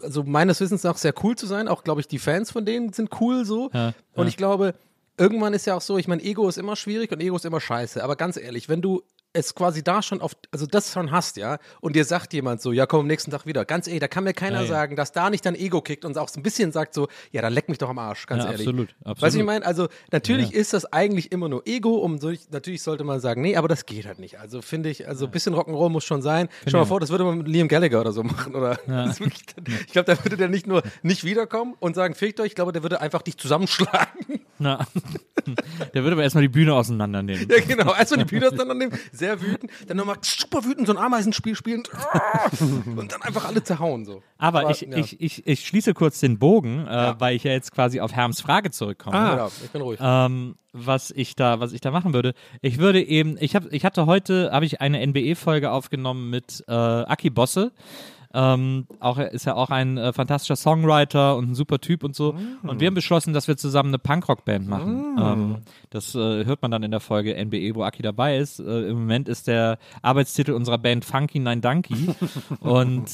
also meines Wissens nach sehr cool zu sein, auch glaube ich, die Fans von denen sind cool so. Ja, und ich glaube, irgendwann ist ja auch so, ich meine, Ego ist immer schwierig und Ego ist immer scheiße, aber ganz ehrlich, wenn du es quasi da schon auf, also das schon hast, ja, und dir sagt jemand so, ja, komm am nächsten Tag wieder. Ganz ehrlich, da kann mir keiner Ja, ja. sagen, dass da nicht dein Ego kickt und auch so ein bisschen sagt so, ja, dann leck mich doch am Arsch, ganz Ja, ehrlich. absolut, Weißt du, absolut. was ich meine? Also, natürlich ist das eigentlich immer nur Ego, um so, natürlich sollte man sagen, nee, aber das geht halt nicht. Also, finde ich, also ein bisschen Rock'n'Roll muss schon sein. Schau mal vor, das würde man mit Liam Gallagher oder so machen, oder? Wirklich, ich glaube, da würde der nicht nur nicht wiederkommen und sagen, fickt euch, ich glaube, der würde einfach dich zusammenschlagen. Na. Der würde aber erstmal die Bühne auseinandernehmen. Ja, genau. Erstmal die Bühne auseinandernehmen, sehr wütend, dann nochmal super wütend so ein Ameisenspiel spielen und dann einfach alle zerhauen, so. Aber, ich, ja. ich, ich, ich schließe kurz den Bogen, äh, weil ich ja jetzt quasi auf Herms Frage zurückkomme. Ah, ja, ich bin ruhig. Ähm, was ich da, was ich da machen würde. Ich würde eben, ich habe, ich hatte heute, habe ich eine NBE-Folge aufgenommen mit äh, Aki Bosse. Ähm, auch, ist ja auch ein äh, fantastischer Songwriter und ein super Typ und so. Und wir haben beschlossen, dass wir zusammen eine Punkrock-Band machen. Ähm, das äh, hört man dann in der Folge NBE, wo Aki dabei ist. Äh, Im Moment ist der Arbeitstitel unserer Band Funky Nein Danky. und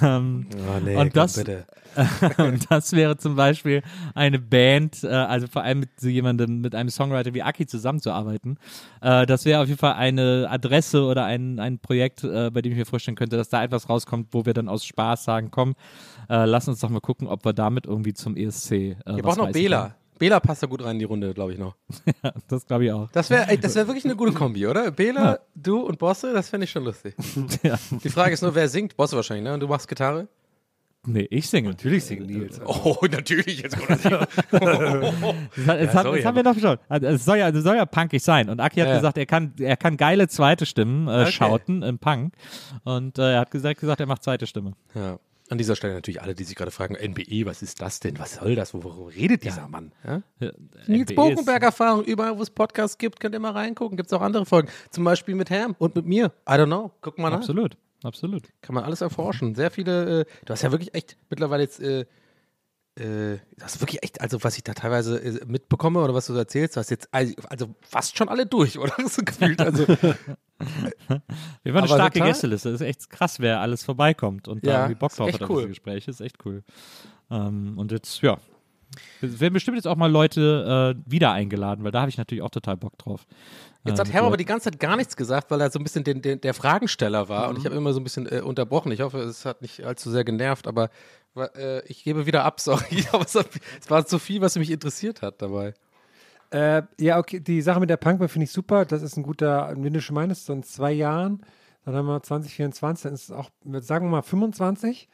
ähm, Oh, nee, und das, und das wäre zum Beispiel eine Band, äh, also vor allem mit so jemandem, mit einem Songwriter wie Aki zusammenzuarbeiten. Äh, das wäre auf jeden Fall eine Adresse oder ein, ein Projekt, äh, bei dem ich mir vorstellen könnte, dass da etwas rauskommt, wo wir dann aus Spaß sagen, komm, äh, lass uns doch mal gucken, ob wir damit irgendwie zum ESC. Äh, Wir brauchen noch Bela. Bela passt da gut rein in die Runde, glaube ich noch. können. Das glaube ich auch. Das wäre das wär wirklich eine gute Kombi, oder? Bela, du und Bosse, das fände ich schon lustig. Ja. Die Frage ist nur, wer singt? Bosse wahrscheinlich, ne? Und du machst Gitarre? Nee, ich singe. Natürlich singen Nils. Oh, natürlich. Jetzt Das, hat, das, hat, sorry, das haben wir doch schon. Also, es soll ja, es soll ja punkig sein. Und Aki hat Ja, ja. gesagt, er kann, er kann geile zweite Stimmen äh, Okay. schauten im Punk. Und äh, er hat gesagt, gesagt, er macht zweite Stimme. Ja. An dieser Stelle natürlich alle, die sich gerade fragen, NBE, was ist das denn? Was soll das? Worüber redet dieser Mann? Ja? Ja, Nils NBE Bogenberg Erfahrung, überall wo es Podcasts gibt, könnt ihr mal reingucken. Gibt es auch andere Folgen. Zum Beispiel mit Ham und mit mir. I don't know. Guck mal Ist, nach. absolut, absolut. Kann man alles erforschen. Sehr viele, äh, du hast ja wirklich echt mittlerweile jetzt, äh, äh, du hast wirklich echt, also was ich da teilweise äh, mitbekomme oder was du so erzählst, du hast jetzt also, also fast schon alle durch, oder? So gefühlt. Also, Wir waren eine starke total- Gästeliste. Das ist echt krass, wer alles vorbeikommt und Ja, da irgendwie Bock ist drauf hat auf cool. diese Gespräche. Ist echt cool. Ähm, und jetzt, ja. Es werden bestimmt jetzt auch mal Leute äh, wieder eingeladen, weil da habe ich natürlich auch total Bock drauf. Jetzt Äh, hat Herr aber die ganze Zeit gar nichts gesagt, weil er so ein bisschen den, den, der Fragensteller war und ich habe immer so ein bisschen äh, unterbrochen. Ich hoffe, es hat nicht allzu sehr genervt, aber äh, ich gebe wieder ab, sorry. Aber es, hat, es war zu viel, was mich interessiert hat dabei. Äh, ja, okay, die Sache mit der Punkband finde ich super. Das ist ein guter, wenn du schon meinst, so in zwei Jahren, dann haben wir 2024, dann ist es auch, sagen wir mal 25,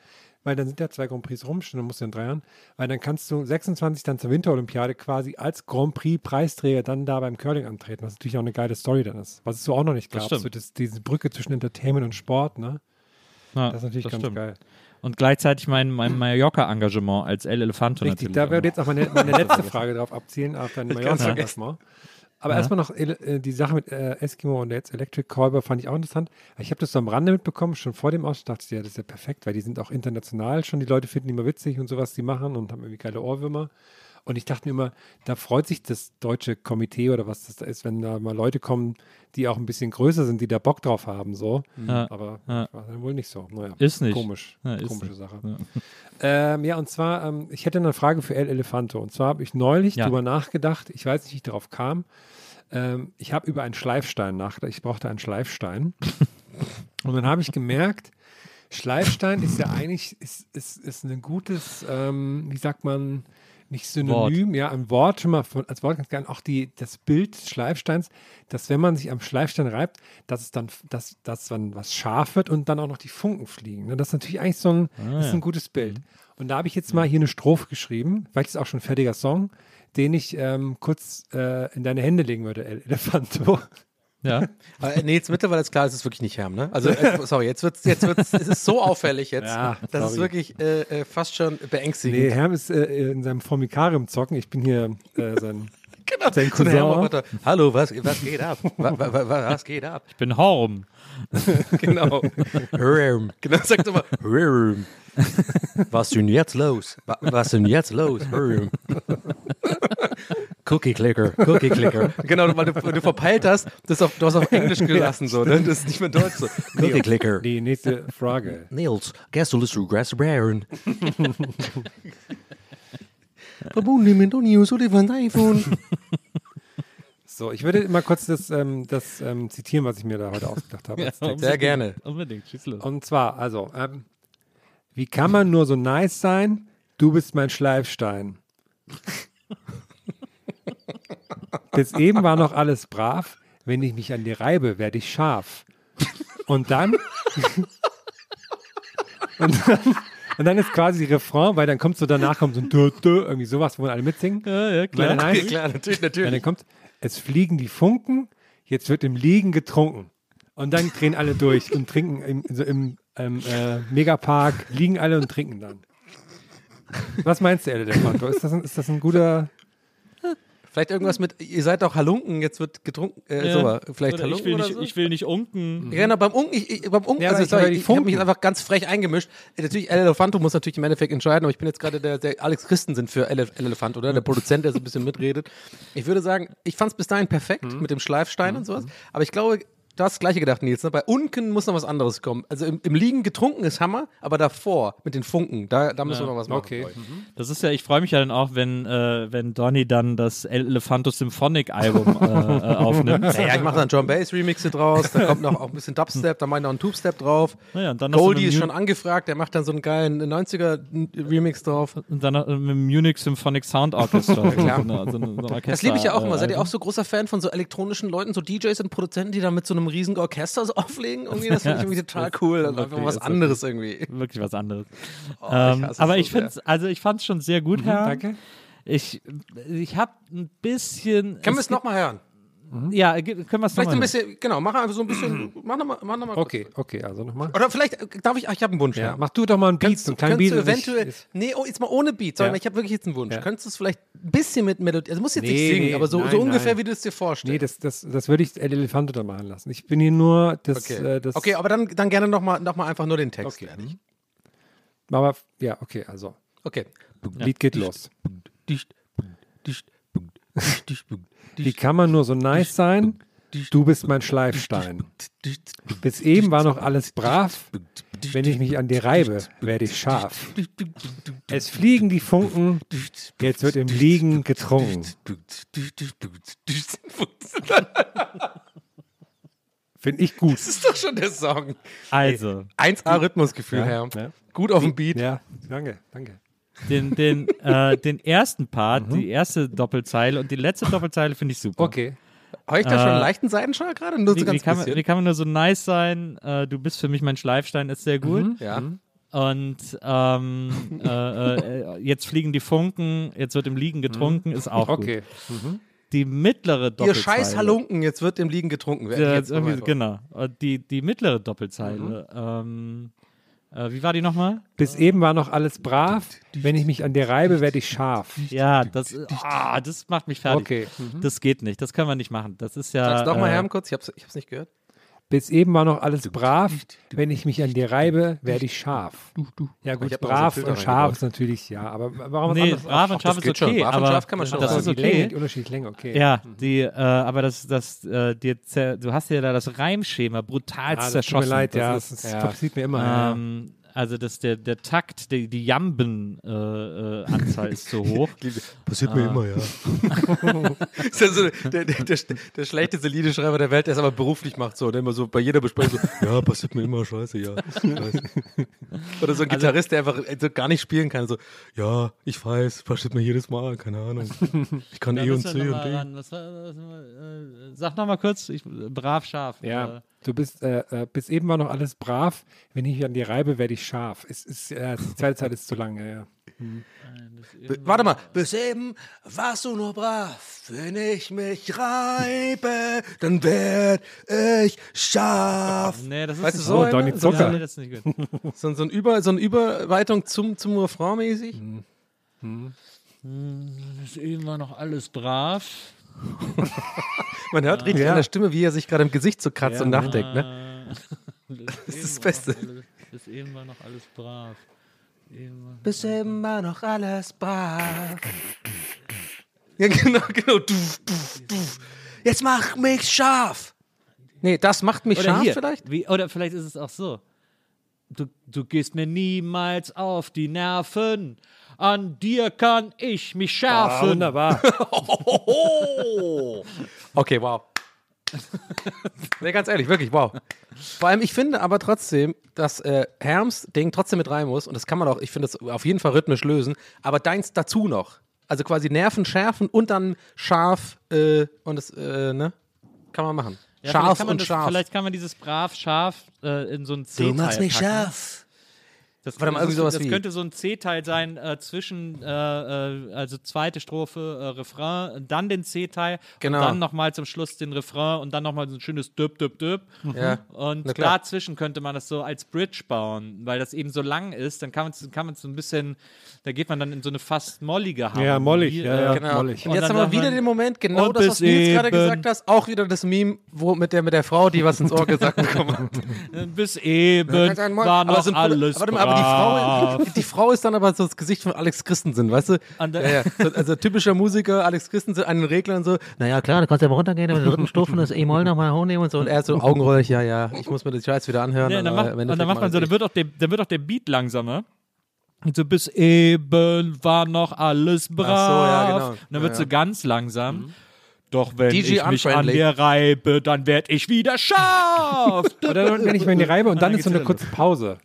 weil dann sind ja zwei Grand Prix rum, schon, dann musst du in drei Jahren, weil dann kannst du 26 dann zur Winterolympiade quasi als Grand Prix Preisträger dann da beim Curling antreten, was natürlich auch eine geile Story dann ist, was es so auch noch nicht Das gab, so das, diese Brücke zwischen Entertainment und Sport, ne? Ja, Das ist natürlich ganz stimmt. geil. Und gleichzeitig mein, mein Mallorca-Engagement als El Elefante Richtig, natürlich. da würde jetzt auch meine, meine letzte Frage drauf abzielen, auf dein Mallorca-Engagement. Aber Ja. erstmal noch äh, die Sache mit äh, Eskimo und jetzt Electric Callboy fand ich auch interessant. Ich habe das so am Rande mitbekommen, schon vor dem Ausstieg dachte ich, ja, das ist ja perfekt, weil die sind auch international schon, die Leute finden die immer witzig und sowas, die machen und haben irgendwie geile Ohrwürmer. Und ich dachte mir immer, da freut sich das deutsche Komitee oder was das da ist, wenn da mal Leute kommen, die auch ein bisschen größer sind, die da Bock drauf haben, so. Ja. Aber Ja. war dann wohl nicht so. Naja, Ist nicht. Komisch. Ja, ist Komische nicht. Sache. Ja. Ähm, ja, und zwar, ähm, ich hätte eine Frage für El Elefanto. Und zwar habe ich neulich Ja. drüber nachgedacht, ich weiß nicht, wie ich darauf kam. Ähm, ich habe über einen Schleifstein nachgedacht. Ich brauchte einen Schleifstein. und dann habe ich gemerkt, Schleifstein ist ja eigentlich ist, ist, ist ein gutes, ähm, wie sagt man, nicht Synonym, ja, ein Wort schon mal von, als Wort ganz gerne, auch die, das Bild des Schleifsteins, dass wenn man sich am Schleifstein reibt, dass es dann, dass, dass dann was scharf wird und dann auch noch die Funken fliegen. ne? Das ist natürlich eigentlich so ein, das ist ein gutes Bild. Und da habe ich jetzt mal hier eine Strophe geschrieben, vielleicht ist auch schon ein fertiger Song, den ich ähm, kurz äh, in deine Hände legen würde, El Elefanto. Ja. Aber, äh, nee, jetzt mittlerweile ist klar, es ist wirklich nicht Herm, ne? Also, äh, sorry, jetzt wird's, jetzt wird's, es ist so auffällig jetzt. Ja, das ist wirklich äh, äh, fast schon beängstigend. Nee, Herm ist äh, in seinem Formikarium zocken. Ich bin hier äh, sein, genau. sein So ein Cousin. Herm-Roboter. Hallo, was, was geht ab? wa, wa, wa, was geht ab? Ich bin Horm. Genau. Rrrm. genau, sagt immer. Rrrm. Was ist denn jetzt los? Wa- Was ist denn jetzt los? Cookie Clicker, Cookie Clicker. Genau, weil du, weil du verpeilt hast, das auf, du hast auf Englisch gelassen, so, ne? Das ist nicht mehr Deutsch so. Cookie Clicker. Die nächste Frage. Nils, guess du lust Grass Baron. Verbunden mit News oder von iPhone. So, ich würde mal kurz das, ähm, das ähm, zitieren, was ich mir da heute ausgedacht habe. Text. Sehr gerne. Unbedingt, schieß los. Und zwar, also, ähm, wie kann man nur so nice sein? Du bist mein Schleifstein. Bis eben war noch alles brav. Wenn ich mich an dir reibe, werde ich scharf. Und dann. und dann. Und dann ist quasi Refrain, weil dann kommt so danach kommt so ein Dö, Dö, irgendwie sowas, wo alle mitsingen. Ja, ja, klar. dann heißt, Klar, natürlich, ja, natürlich. dann kommt, es fliegen die Funken, jetzt wird im Liegen getrunken. Und dann drehen alle durch und trinken im, so im ähm, äh, Megapark, liegen alle und trinken dann. Was meinst du, El Elefanto? Ist das ein, ist das ein guter. Vielleicht irgendwas mit, ihr seid doch Halunken, jetzt wird getrunken, äh, Ja. so, vielleicht Oder Halunken ich will, oder nicht, so? ich will nicht unken. Ja, genau, beim Unken, ich, ich, beim Unken, Ja, also aber ich sorry, ich, habe mich einfach ganz frech eingemischt. Äh, natürlich, El Elefanto muss natürlich im Endeffekt entscheiden, aber ich bin jetzt gerade der, der Alex Christensen für El, El Elefant, oder? Der Produzent, der so ein bisschen mitredet. Ich würde sagen, ich fand es bis dahin perfekt Mhm. mit dem Schleifstein und sowas, aber ich glaube, das Gleiche gedacht, Nils. Ne? Bei Unken muss noch was anderes kommen. Also im, im Liegen getrunken ist Hammer, aber davor mit den Funken, da, da müssen wir noch was machen. Okay. ich. Das ist ja, ich freue mich ja dann auch, wenn, äh, wenn Donny dann das Elefanto Symphonic Album äh, äh, aufnimmt. Naja, ich mache dann John Bass Remixe draus, da kommt noch auch ein bisschen Dubstep, da mache ich noch einen Tube-Step drauf. Naja, Goldie eine ist schon angefragt, der macht dann so einen geilen 90er-Remix drauf. Und dann äh, mit dem Munich Symphonic Sound Orchestra. klar. So eine, so eine, so ein Orchester, Das liebe ich ja auch immer. äh, Seid ihr Album. auch so großer Fan von so elektronischen Leuten, so DJs und Produzenten, die dann mit so einem riesigen Orchester so auflegen? Irgendwie, das finde ich irgendwie total cool. Einfach wirklich, mal was anderes irgendwie. Wirklich was anderes. Oh, ich ähm, hasse aber es ich so finde also ich fand es schon sehr gut, Herr. Danke. Ich, ich habe ein bisschen. Können wir es nochmal hören? Ja, ge- können wir es Vielleicht nochmal ein bisschen, genau, mach einfach so ein bisschen, mach nochmal, mach noch mal kurz. Okay, okay, also nochmal. Oder vielleicht, äh, darf ich, ach, ich habe einen Wunsch. Ja, Ja. mach du doch mal einen Beat, so einen kleinen Könntest Beat. du ich- eventuell, ist- nee, oh, jetzt mal ohne Beat, sondern Ja. ich habe wirklich jetzt einen Wunsch. Ja. Könntest du es vielleicht ein bisschen mit Melodie, also musst jetzt nicht Nee, singen, nee, aber so, nein, so ungefähr, nein. wie du es dir vorstellst. Nee, das, das, das würde ich El Elefante dann machen lassen. Ich bin hier nur das. okay. Äh, das okay, aber dann, dann gerne nochmal noch mal einfach nur den Text. Okay. fertig. aber ja, okay, also. Okay. Lied geht los. Dicht, dicht, dicht, Wie kann man nur so nice sein? Du bist mein Schleifstein. Bis eben war noch alles brav. Wenn ich mich an dir reibe, werde ich scharf. Es fliegen die Funken, jetzt wird im Liegen getrunken. Finde ich gut. Das ist doch schon der Song. Also, 1A Rhythmusgefühl, Ja, Herr. ja. Gut auf dem Beat. Ja, danke, danke. Den, den, äh, den ersten Part, die erste Doppelzeile und die letzte Doppelzeile finde ich super. Okay. Habe ich da schon Äh, einen leichten Seitenschall gerade? Nur so Wie, wie, ganz kann man, wie kann man nur so nice sein? Äh, du bist für mich mein Schleifstein, ist sehr gut. ja. Und ähm, äh, äh, jetzt fliegen die Funken, jetzt wird im Liegen getrunken, ist auch gut. Okay. Die mittlere Ihr Doppelzeile. scheiß Halunken, jetzt wird im Liegen getrunken. Ja, jetzt irgendwie, genau. Und Die, die mittlere Doppelzeile. Ähm, äh, wie war die nochmal? Bis eben war noch alles brav. Wenn ich mich an dir reibe, werde ich scharf. Ja, das, ah, das macht mich fertig. Okay. Das geht nicht, das können wir nicht machen. Das ist ja. Sag's doch mal, äh, Herm, kurz. Ich hab's, ich hab's nicht gehört. Bis eben war noch alles brav. Wenn ich mich an dir reibe, werde ich scharf. Ja gut, brav und scharf ist natürlich, ja. Aber warum Nee, brav und scharf ist okay, Brav und aber scharf kann man schon das sagen. ist okay. die unterschiedliche Länge, okay. Ja, die, äh, aber das, das, äh, dir du hast ja da das Reimschema brutal Ah, das tut zerschossen. mir leid, das ja, ist, das, passiert mir immer. ja. ähm, also das, der, der Takt, die, die Jamben-Anzahl äh, Anzahl ist zu hoch. Passiert mir immer, ja. ist ja so der, der, der, der schlechteste Liedeschreiber der Welt, der es aber beruflich macht, so, der immer so bei jeder Besprechung so, ja, passiert mir immer, scheiße, ja. Scheiße. Oder so ein Gitarrist, der einfach so gar nicht spielen kann, so, ja, ich weiß, passiert mir jedes Mal, keine Ahnung. Ich kann E und C und D. Was, war- was, war- äh, sag noch mal kurz, ich, brav, scharf. Ja, Äh, du bist, äh, äh, bis eben war noch alles brav. Wenn ich mich an dir reibe, werde ich scharf. Es ist, äh, die zweite Zeit ist zu lang, ja, ja. Be- Warte mal, bis eben warst du nur brav. Wenn ich mich reibe, dann werd ich scharf. nee, das ist Weißt du, nicht so gut. einer? Donny So- Zucker. Nee, das ist nicht gut. So, so, ein Über, so eine Überweitung zum, zum Refrain mäßig? Bis eben war noch alles brav. Man hört richtig Ja. an der Stimme, wie er sich gerade im Gesicht so kratzt und nachdenkt. Ne? das ist das Beste. bis eben war noch alles brav. Eben Bis eben war noch alles brav. Ja, genau, genau. Du, du, du. Jetzt mach mich scharf. Nee, das macht mich Oder scharf hier, vielleicht? Wie, oder vielleicht ist es auch so. Du, du gehst mir niemals auf die Nerven. An dir kann ich mich Ah, schärfen. wunderbar. Okay, wow. nee, ganz ehrlich, wirklich, wow. Vor allem, ich finde aber trotzdem, dass äh, Herms Ding trotzdem mit rein muss und das kann man auch, ich finde das auf jeden Fall rhythmisch lösen, aber deins dazu noch. Also quasi Nerven schärfen und dann scharf äh, und das, äh, ne? Kann man machen. Ja, scharf kann man und das, scharf. Vielleicht kann man dieses brav, scharf äh, in so ein C-Teil Du machst mich packen. scharf. Das, Warte mal, irgendwie sowas das wie- könnte so ein C-Teil sein äh, zwischen, äh, äh, also zweite Strophe, äh, Refrain, dann den C-Teil Genau. und dann nochmal zum Schluss den Refrain und dann nochmal so ein schönes Düpp, Düpp, Düpp. Ja. Und Na klar. dazwischen könnte man das so als Bridge bauen, weil das eben so lang ist, dann kann man es kann so ein bisschen, da geht man dann in so eine fast mollige Harmonie. Ja, mollig, ja, ja. äh, Genau. mollig. Und Und jetzt haben wir wieder man, den Moment, genau und das, was bis Nils gerade gesagt hast, auch wieder das Meme, wo mit der, mit der Frau, die was ins Ohr gesagt bekommen hat. Bis eben war noch alles Warte mal, aber die. Frau, die Frau ist dann aber so das Gesicht von Alex Christensen, weißt du? An der- ja, ja. So, also typischer Musiker, Alex Christensen an den Reglern so, naja klar, du kannst ja mal runtergehen und in der dritten Stufe das E-Moll nochmal hochnehmen und so. Und er so augenrollig, ja, ja, ich muss mir das Scheiß wieder anhören. Ja, und dann aber macht, und dann macht man so, dann wird, auch der, dann wird auch der Beat langsamer. Und so bis eben war noch alles brav. ja, genau. Und dann wird Ja, so ja. ganz langsam. Doch wenn DJ ich mich an dir reibe, dann werd ich wieder scharf. Oder wenn ich mir in die reibe und dann dann ist so eine kurze Pause.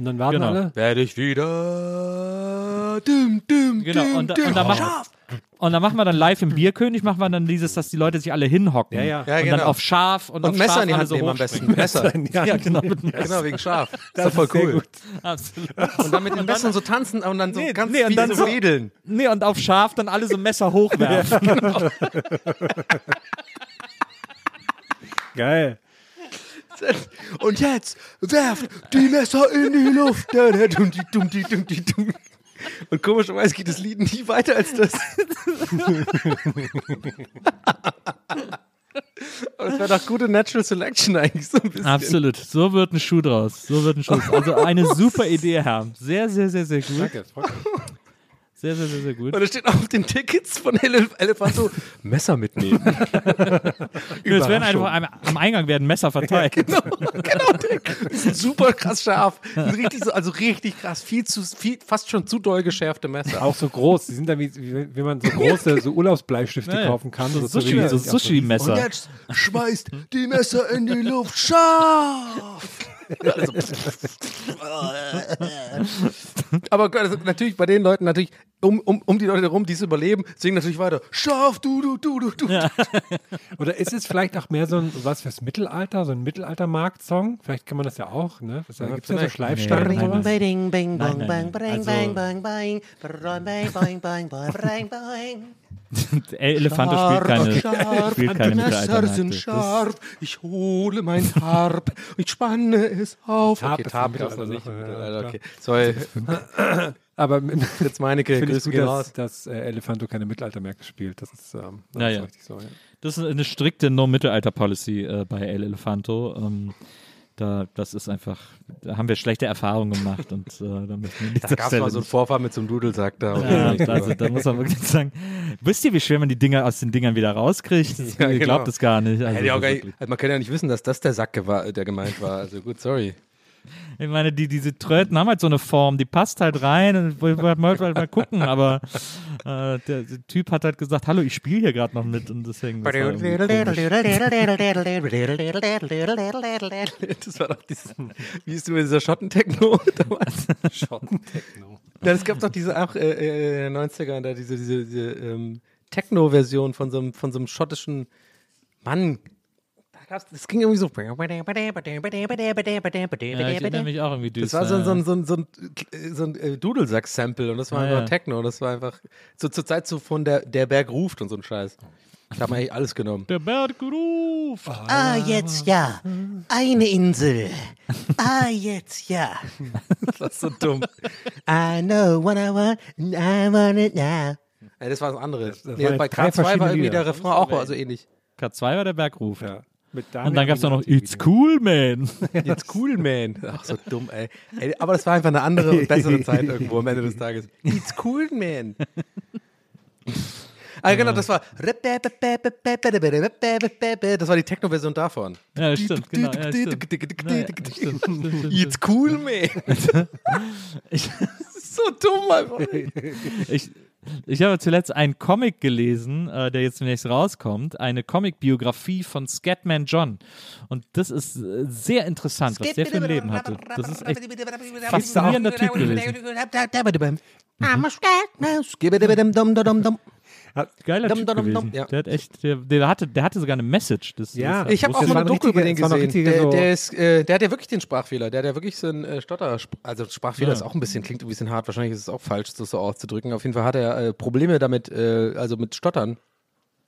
Und dann warten Genau. alle. Werde ich wieder düm, düm, genau. düm, Und, da- düm, und, dann machen, und dann machen wir dann live im Bierkönig, machen wir dann dieses, dass die Leute sich alle hinhocken. Ja, ja. Ja, und genau. dann auf scharf und, Und auf Messer scharf in die Hand so nehmen am besten. Messer. Ja, genau. Messer. Genau, wegen scharf. Das, Das ist voll cool. gut. Absolut. Und dann mit den Messern so tanzen und dann so Nee, ganz nee, und viel dann so so- wedeln. Nee, und auf scharf dann alle so Messer hochwerfen. Geil. Und jetzt werft die Messer in die Luft. Und komischerweise geht das Lied nie weiter als das. Aber das wäre doch gute Natural Selection eigentlich so ein bisschen. Absolut. So wird ein Schuh draus. So wird ein Schuh. draus. Also eine super Idee, Herr. Sehr, sehr, sehr, sehr gut. Danke. freut mich. Sehr, sehr, sehr, sehr gut. Und da steht auf den Tickets von Elef Elefant so, Messer mitnehmen. Es werden einfach am, am Eingang werden Messer verteilt. genau, genau, die sind super krass scharf. Richtig so, also richtig krass, viel zu, viel, fast schon zu doll geschärfte Messer. Auch so groß. Die sind dann wie, wie, wie man so große so Urlaubsbleistifte Ja, ja. kaufen kann. So wie- Sushi, so Sushi-Messer. jetzt schmeißt die Messer in die Luft scharf. Also, aber also, natürlich bei den Leuten natürlich um, um, um die Leute herum, die es überleben, singen natürlich weiter scharf du du du du du. Oder ist es vielleicht auch mehr so ein was fürs Mittelalter, so ein Mittelalter-Markt-Song? Vielleicht kann man das ja auch, ne? Das gibt es ja so. Schleifsteine Nee, und Elefante scharf, spielt keine, scharf, spielt keine Messer sind scharf, ich hole mein Tarp, ich spanne es auf. Tarp okay, Tarp ist also nicht. Ja, okay. Sorry. Aber mit Fritz Meinecke, ich gut, dass, dass äh, Elefanto keine Mittelalter mehr spielt. Das ist, ähm, das ja, ist ja. richtig so. Ja. Das ist eine strikte No-Mittelalter-Policy äh, bei El Elefanto. Ähm, da, das ist einfach, da haben wir schlechte Erfahrungen gemacht und äh, da müssen wir Da gab es mal so einen Vorfall mit so einem Dudelsack da. Ja, also, da muss man wirklich sagen, wisst ihr, wie schwer man die Dinger aus den Dingern wieder rauskriegt? Ja, Ihr genau. glaubt es gar nicht. Also, gar nicht, also man kann ja nicht wissen, dass das der Sack war, der gemeint war. Also gut, sorry. Ich meine, die, diese Tröten haben halt so eine Form, die passt halt rein und wir wollten halt mal gucken, aber äh, der, der Typ hat halt gesagt, hallo, ich spiele hier gerade noch mit und deswegen. Das war. Das doch dieses, wie ist du mit dieser Schottentechno damals? Schottentechno. Ja, es gab doch diese auch äh, äh, 90er, da diese, diese, diese ähm, Techno-Version von so, einem, von so einem schottischen Mann. Gab's, das ging irgendwie so. Ja, ich erinnere mich auch irgendwie Das düster. war so, ein- so, ein- so, ein- so ein, so ein äh, Dudelsack-Sample und das war Ja, einfach ja. Techno. Das war einfach so zur Zeit so von der, der Berg ruft und so ein Scheiß. Ich habe mir eigentlich alles genommen. Der Berg ruft. Ah, jetzt ja. Eine Insel. Ah, jetzt ja. Das war so dumm. I know what I want. I want it now. Ja, das war das andere. das nee, waren bei jetzt drei K2 war irgendwie Lieder. der Refrain auch also ähnlich. K2 war der Berg ruft. Ja. Mit Und dann gab es auch noch It's cool, man. Jetzt cool, man. Ach, so dumm, ey. ey. Aber das war einfach eine andere und bessere Zeit irgendwo am Ende des Tages. It's cool, man. Ah, genau, das war. Das war die Techno-Version davon. Ja, stimmt, genau. Ja, stimmt. Ja, stimmt, stimmt, stimmt. It's cool, man. Ich, So dumm einfach. ich, ich habe zuletzt einen Comic gelesen, äh, der jetzt demnächst rauskommt. Eine Comic-Biografie von Scatman John. Und das ist äh, sehr interessant, was der für ein Leben hatte. Das ist echt faszinierender Typ gewesen. Geiler Dum, Typ dum, dum, gewesen. dum, ja. Der hat echt, der, der hatte, der hatte sogar eine Message. Das, Ja. das Ich habe auch mal ein Doku über den gesehen. Der, so- der, ist, äh, der hat ja wirklich den Sprachfehler. Der hat ja wirklich so einen äh, Stotter. Also Sprachfehler Ja. ist auch ein bisschen, klingt ein bisschen hart. Wahrscheinlich ist es auch falsch, das so auszudrücken. Auf jeden Fall hat er äh, Probleme damit, äh, also mit Stottern.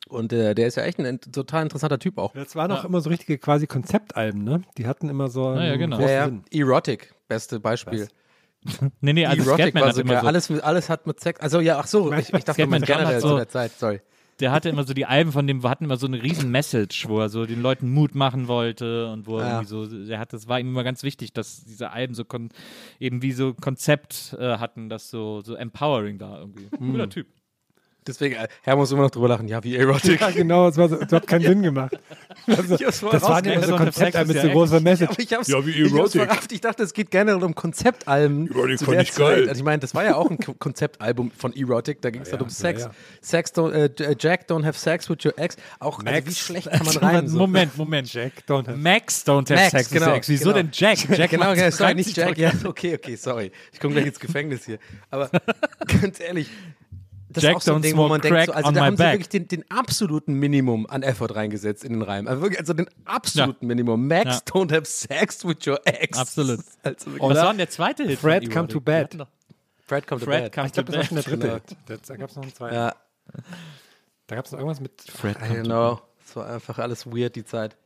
Und äh, der ist ja echt ein total interessanter Typ auch. Das waren auch immer so richtige quasi Konzeptalben, ne? Die hatten immer so einen Ja, ja, genau. großen Ja, ja. Sinn. Erotic, beste Beispiel. Nee, nee, also Erotic Scatman war hat so so, Alles, alles hat mit Sex. Also ja, ach so, ich, ich dachte Scatman generell hat zu so- der Zeit, sorry. der hatte immer so die Alben von dem, hatten immer so eine riesen Message, wo er so den Leuten Mut machen wollte und wo er Ja. irgendwie so, der hat, das war ihm immer ganz wichtig, dass diese Alben so kon eben wie so Konzept äh, hatten, das so, so empowering war irgendwie. Hm. Guter Typ. Deswegen, äh, Herr muss immer noch drüber lachen. Ja, wie Erotic. Ja, genau, es war so, das hat keinen Sinn gemacht. Also, Ich das ja immer so rausgehört. Konzeptalben mit so großer Message. Ich hab's, Ja, wie ich Erotic. verrafft. Ich dachte, es geht generell um Konzeptalben. Erotic zu fand der ich geil. Zeit. Also ich meine, das war ja auch ein Ko- Konzeptalbum von Erotic. Da ging es Ja, halt um ja, Sex. ja. Sex don't, äh, Jack don't have sex with your ex. Auch also Max. wie schlecht kann man reimen? So. Moment, Moment. Jack don't have Max don't have Max, sex with genau, sex. Wieso genau. denn Jack? Jack genau, genau, sorry, nicht Jack. Ja, okay, okay, sorry. Ich komme gleich ins Gefängnis hier. Aber ganz ehrlich, das Jack ist auch so ein Ding, wo man denkt, so, also da haben sie back. wirklich den, den absoluten Minimum an Effort reingesetzt in den Reim. Also wirklich, also den absoluten Minimum. Max Ja. don't have sex with your ex. Absolut. Also wirklich, Was war denn der zweite Hit? Fred Come to Bed. Fred come to Fred bed. come Ich glaube, das war schon der dritte. Genau. Da gab es noch einen zweiten. Ja, Da gab es noch irgendwas mit Fred I don't know. Es war einfach alles weird, die Zeit.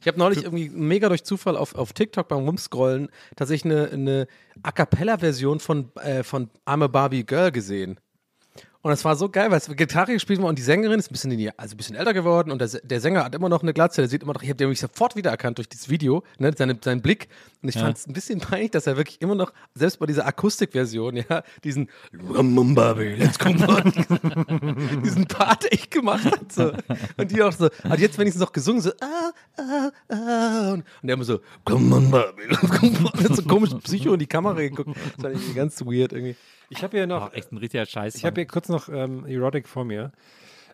Ich habe neulich irgendwie mega durch Zufall auf, auf TikTok beim Rumscrollen tatsächlich eine, eine A Cappella-Version von, äh, von I'm a Barbie Girl gesehen. Und das war so geil, weil es Gitarre gespielt war und die Sängerin ist ein bisschen, die, also ein bisschen älter geworden und der, der Sänger hat immer noch eine Glatze, der sieht immer noch, ich habe den mich sofort wiedererkannt durch dieses Video, ne, seine, seinen Blick. Und ich Ja. fand es ein bisschen peinlich, dass er wirklich immer noch, selbst bei dieser Akustikversion, ja, diesen let's go diesen Part echt gemacht hat. So. Und die auch so, hat jetzt wenigstens noch gesungen, so, ah, ah, ah. Und, der immer so, come on, Barbie, let's go so komisch Psycho in die Kamera geguckt. Das war irgendwie ganz weird irgendwie. Ich habe hier noch, Oh, echt ein richtiger Scheiß. ich habe hier kurz noch ähm, Erotic vor mir.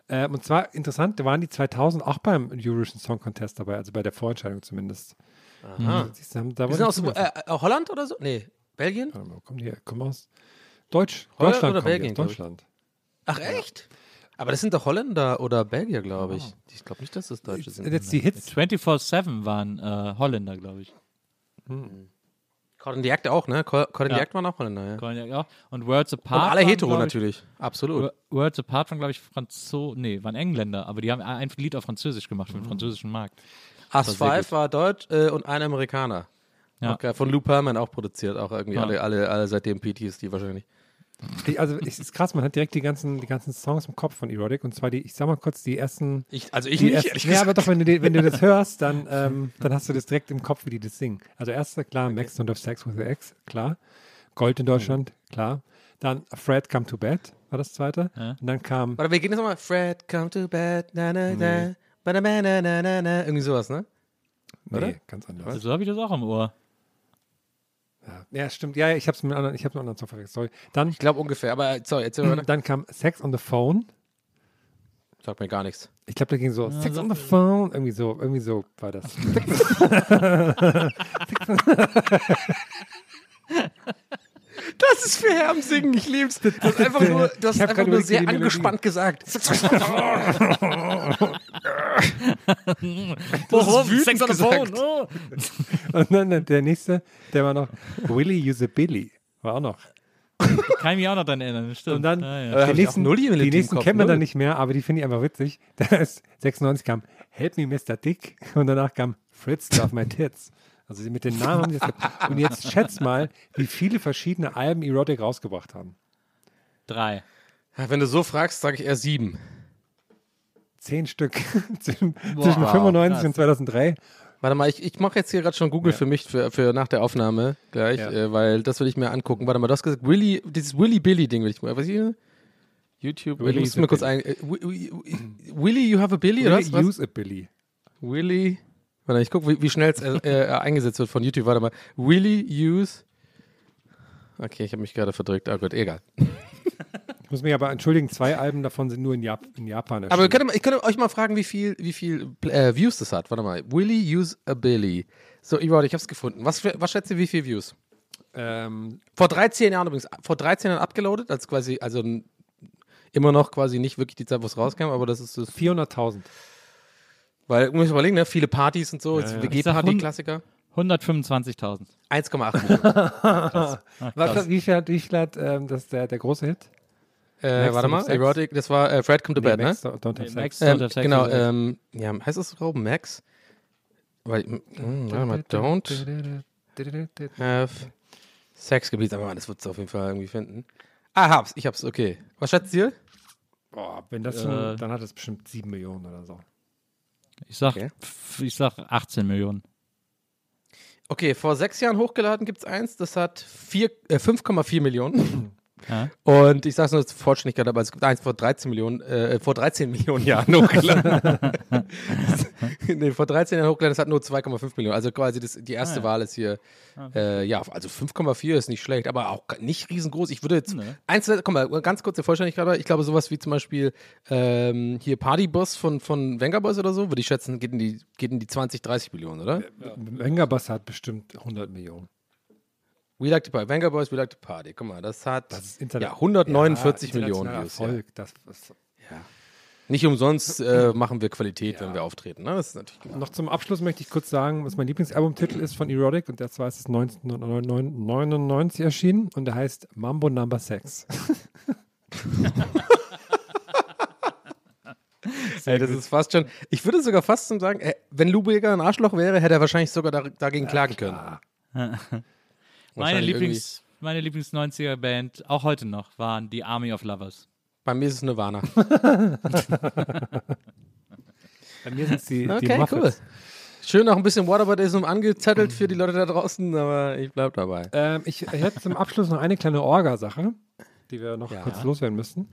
Ähm, und zwar interessant, da waren die 2000 auch beim Eurovision Song Contest dabei, also bei der Vorentscheidung zumindest. Aha. Siehst du, haben, da Wir sind aus äh, äh, Holland oder so? Nee, Belgien? Warte mal, kommen die her? Kommen aus Deutsch, Holland Deutschland oder die Belgien, aus glaub ich. Deutschland. Ach echt? Aber das sind doch Holländer oder Belgier, glaube ich. Ich glaube nicht, dass das Deutsche sind. Jetzt die Hits. 24-7 waren äh, Holländer, glaube ich. Caught in the Act auch, ne? Caught in the Ja. Act waren auch Holländer, ja. Ja. Und Worlds Und Apart. alle waren, hetero ich, natürlich. Absolut. Wo- Worlds Apart waren, glaube ich, Franzosen. Nee, waren Engländer, aber die haben ein Lied auf Französisch gemacht für Mhm. den französischen Markt. War sehr 5 war deutsch äh, und ein Amerikaner. Ja. Auch. Von Lou Pearlman auch produziert, auch irgendwie Ja. alle, alle, alle seitdem PTs, die wahrscheinlich. Ich, also es ist krass, man hat direkt die ganzen, die ganzen Songs im Kopf von Erotic und zwar die, ich sag mal kurz, die ersten. Ich, also ich die nicht, ersten, ja, aber doch, wenn du, die- wenn du das hörst, dann, ähm, dann hast du das direkt im Kopf, wie die das singen. Also erster, klar, Max Don't Have Sex with the Ex, klar. Gold in Deutschland, klar. Dann Fred Come to Bed war das zweite. Ja. Und dann kam, Warte, wir gehen jetzt nochmal. Fred, come to bed, na na na, na na na na na na. Irgendwie sowas, ne? oder? nee, ganz anders. Also so habe ich das auch im Ohr. Ja, ja stimmt. Ja, ich hab's mit einem anderen, ich hab's mit einem anderen Song verwechselt, sorry. Dann, Ich glaube ungefähr, aber sorry, erzähl weiter. dann kam Sex on the Phone. Sagt mir gar nichts. Ich glaube, da ging so Sex on the Phone. Irgendwie so, irgendwie so war das. Das ist für Herm singen, ich lieb's. Du hast einfach nur, du hast Ich hab einfach grad nur sehr wie die Melodie- angespannt gesagt. Warum? wütend Sex on the phone. Oh. Und dann der nächste, der war noch Willy Use a Billy. War auch noch. Kann ich mich auch noch dran erinnern. Stimmt. Und dann Ah, ja. Äh, die nächsten, null die nächsten wir null. dann nicht mehr, aber die finde ich einfach witzig. Da ist 96 kam Help me Mr. Dick und danach kam Fritz Love My Tits. Also mit den Namen Und jetzt schätzt mal, wie viele verschiedene Alben Erotic rausgebracht haben. Drei. Ja, Wenn du so fragst, sage ich eher sieben. Zehn Stück zwischen, Wow, zwischen 95 krass. und 2003. Warte mal, ich, ich mache jetzt hier gerade schon Google für mich für, für nach der Aufnahme gleich, Ja. äh, weil das will ich mir angucken. Warte mal, du hast gesagt, Willy, dieses Willy Billy Ding will ich mal. Was ist hier? YouTube. Willy du a mir kurz ein. Äh, Wi- Wi- Wi- Willy, you have a Billy oder was? Use a Billy. Willy. Warte, ich gucke, wie, wie schnell es äh, äh, eingesetzt wird von YouTube. Warte mal. Willy use. Okay, ich habe mich gerade verdrückt. Ah gut, egal. Ich muss mich aber entschuldigen, zwei Alben davon sind nur in, Jap in Japan erschienen. Aber mal- ich könnte euch mal fragen, wie viel, wie viel äh, Views das hat. Warte mal. Willy use a Billy. So, ich habe es gefunden. Was, was schätzt ihr, wie viel Views? ähm, Vor 13 Jahren übrigens, vor 13 Jahren abgeloadet, als quasi, also immer noch quasi nicht wirklich die Zeit, wo es rauskam, aber das ist das. 400.000. Weil, muss ich überlegen, ne? viele Partys und so, Ja, ja. WG-Party-Klassiker. 125.000. 1,8 Millionen. Was, hat- wie viel hat, wie viel hat ähm, das der, der große Hit? Äh, warte Don't mal? Erotic, das war äh, Fred Come to Bed, ne? Max, Don't Have Nee, Sex. Max- Ähm, Don't Have Sex genau, ähm, ja, heißt das so, Max? Weil, mm, warte mal, don't have Sex Gebiet, aber das wird es auf jeden Fall irgendwie finden. Ah, hab's, ich hab's, okay. Was schätzt ihr? Boah, wenn das Äh, schon, dann hat es bestimmt 7 Millionen oder so. Ich sag, Okay. ich sag 18 Millionen. Okay, vor sechs Jahren hochgeladen gibt's eins, das hat vier- äh, 5,4 Millionen. Ja. Und ich sag's nur zur Vollständigkeit, aber es gibt eins vor 13 Millionen, äh, vor 13 Millionen Jahren hochgeladen. nee, vor 13 Jahren hochgeladen, das hat nur 2,5 Millionen. Also quasi das, die erste Ah, ja. Wahl ist hier, äh, ja, also 5,4 ist nicht schlecht, aber auch nicht riesengroß. Ich würde jetzt, Nee. eins, komm mal, ganz kurz der Vollständigkeit, halber, ich glaube sowas wie zum Beispiel ähm, hier Partyboss von, von Venga Boys oder so, würde ich schätzen, geht in die, geht in die 20, 30 Millionen, oder? Wenger Bass hat bestimmt 100 Millionen. We like to party. Venga Boys, we like to party. Guck mal, das hat Das ja, 149 Ja, Millionen Views. Ja. Erfolg. Das, das, Nicht umsonst äh, machen wir Qualität, wenn wir auftreten. Ne? Das ist natürlich klar. noch zum Abschluss möchte ich kurz sagen, was mein Lieblingsalbumtitel ist von Erotic und das war es ist 1999 erschienen und der heißt Mambo Number 6. Ey, das ist fast schon. Ich würde sogar fast zum sagen, äh, wenn Lou Bega ein Arschloch wäre, hätte er wahrscheinlich sogar da, dagegen klagen können. Meine Lieblings, meine Lieblings-90er-Band, auch heute noch, waren die Army of Lovers. Bei mir ist es Nirvana. Bei mir sind es die, die Okay, Muffets. cool. Schön noch ein bisschen Whataboutism angezettelt für die Leute da draußen, aber ich bleib dabei. Ähm, ich, ich hätte zum Abschluss noch eine kleine Orga-Sache, die wir noch Ja. kurz loswerden müssen.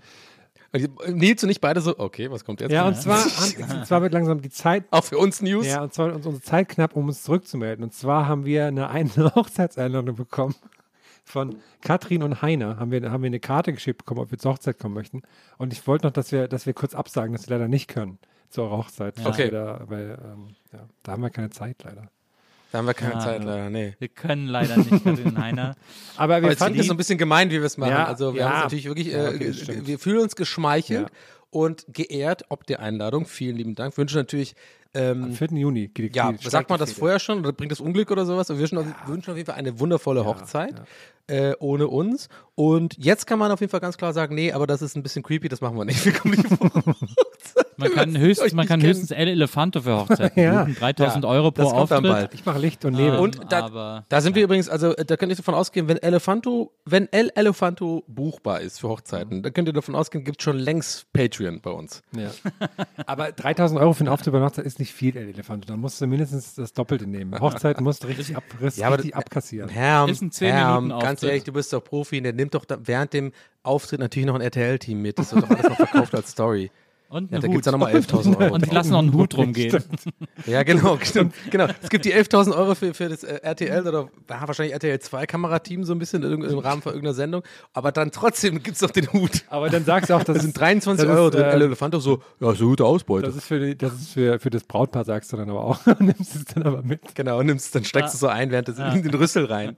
Und Nils und ich beide so, okay, was kommt jetzt? Ja, und zwar, und zwar wird langsam die Zeit Auch für uns News. Ja, und zwar ist unsere Zeit knapp, um uns zurückzumelden. Und zwar haben wir eine, eine Hochzeitseinladung bekommen von Katrin und Heiner. Haben wir, haben wir eine Karte geschickt bekommen, ob wir zur Hochzeit kommen möchten. Und ich wollte noch, dass wir, dass wir kurz absagen, dass wir leider nicht können zu eurer Hochzeit. Ja. Okay. Da, weil, ähm, ja, da haben wir keine Zeit leider. Da haben wir keine Ah, Zeit, ja. leider, nee. Wir können leider nicht, Katrin Heiner. Aber wir Aber jetzt fanden das so ein bisschen gemein, wie wir es machen. Ja, also wir ja. haben es natürlich wirklich, Ja, äh, okay, wir fühlen uns geschmeichelt Ja. und geehrt ob der Einladung. Vielen lieben Dank. Wünsche natürlich Ähm, Am 4. Juni geht die ja, die- sagt man das Fehde. vorher schon oder bringt das Unglück oder sowas? Wir wünschen, auf- wünschen auf jeden Fall eine wundervolle Hochzeit Äh, ohne uns. Und jetzt kann man auf jeden Fall ganz klar sagen, nee, aber das ist ein bisschen creepy, das machen wir nicht. Wir kommen nicht vor. Man kann, höchstens, man nicht kann kennen. höchstens El Elefante für Hochzeiten Ja. buchen. 3000 Ja, Euro pro das kommt dann Auftritt. bald. Ich mache Licht und Nebel. Ähm, Und da, aber- da sind wir übrigens, also da könnt ihr davon ausgehen, wenn Elefanto, wenn El Elefanto buchbar ist für Hochzeiten, dann könnt ihr davon ausgehen, gibt schon längst Patreon bei uns. Ja. Aber 3000 Euro für einen Auftritt bei Hochzeit ist nicht viel, El Elefante. Da musst du mindestens das Doppelte nehmen. Hochzeit musst du richtig, ab, richtig aber- abkassieren. Herm, Ist ein 10 Herm, Minuten ganz ehrlich, du bist doch Profi, der nimmt doch da, während dem Auftritt natürlich noch ein RTL-Team mit. Das wird doch alles noch verkauft als Story. Und Ja, da gibt es dann nochmal 11.000 Euro. Und die lassen noch einen Hut rumgehen. Ja, genau, stimmt. genau. Es gibt die 11.000 Euro für, für das äh, RTL oder ja, wahrscheinlich RTL 2 Kamerateam so ein bisschen irg- im Rahmen von irgendeiner Sendung. Aber dann trotzdem gibt es doch den Hut. Aber dann sagst du auch, Da das sind 23 das Euro ist, drin. äh, El Elefanto so, ja, ist eine gute Ausbeute. Das ist für, die, das ist für, für das Brautpaar, sagst du dann aber auch. Und nimmst es dann aber mit. Genau, und nimmst, dann steckst du so ein, während du in den Rüssel rein.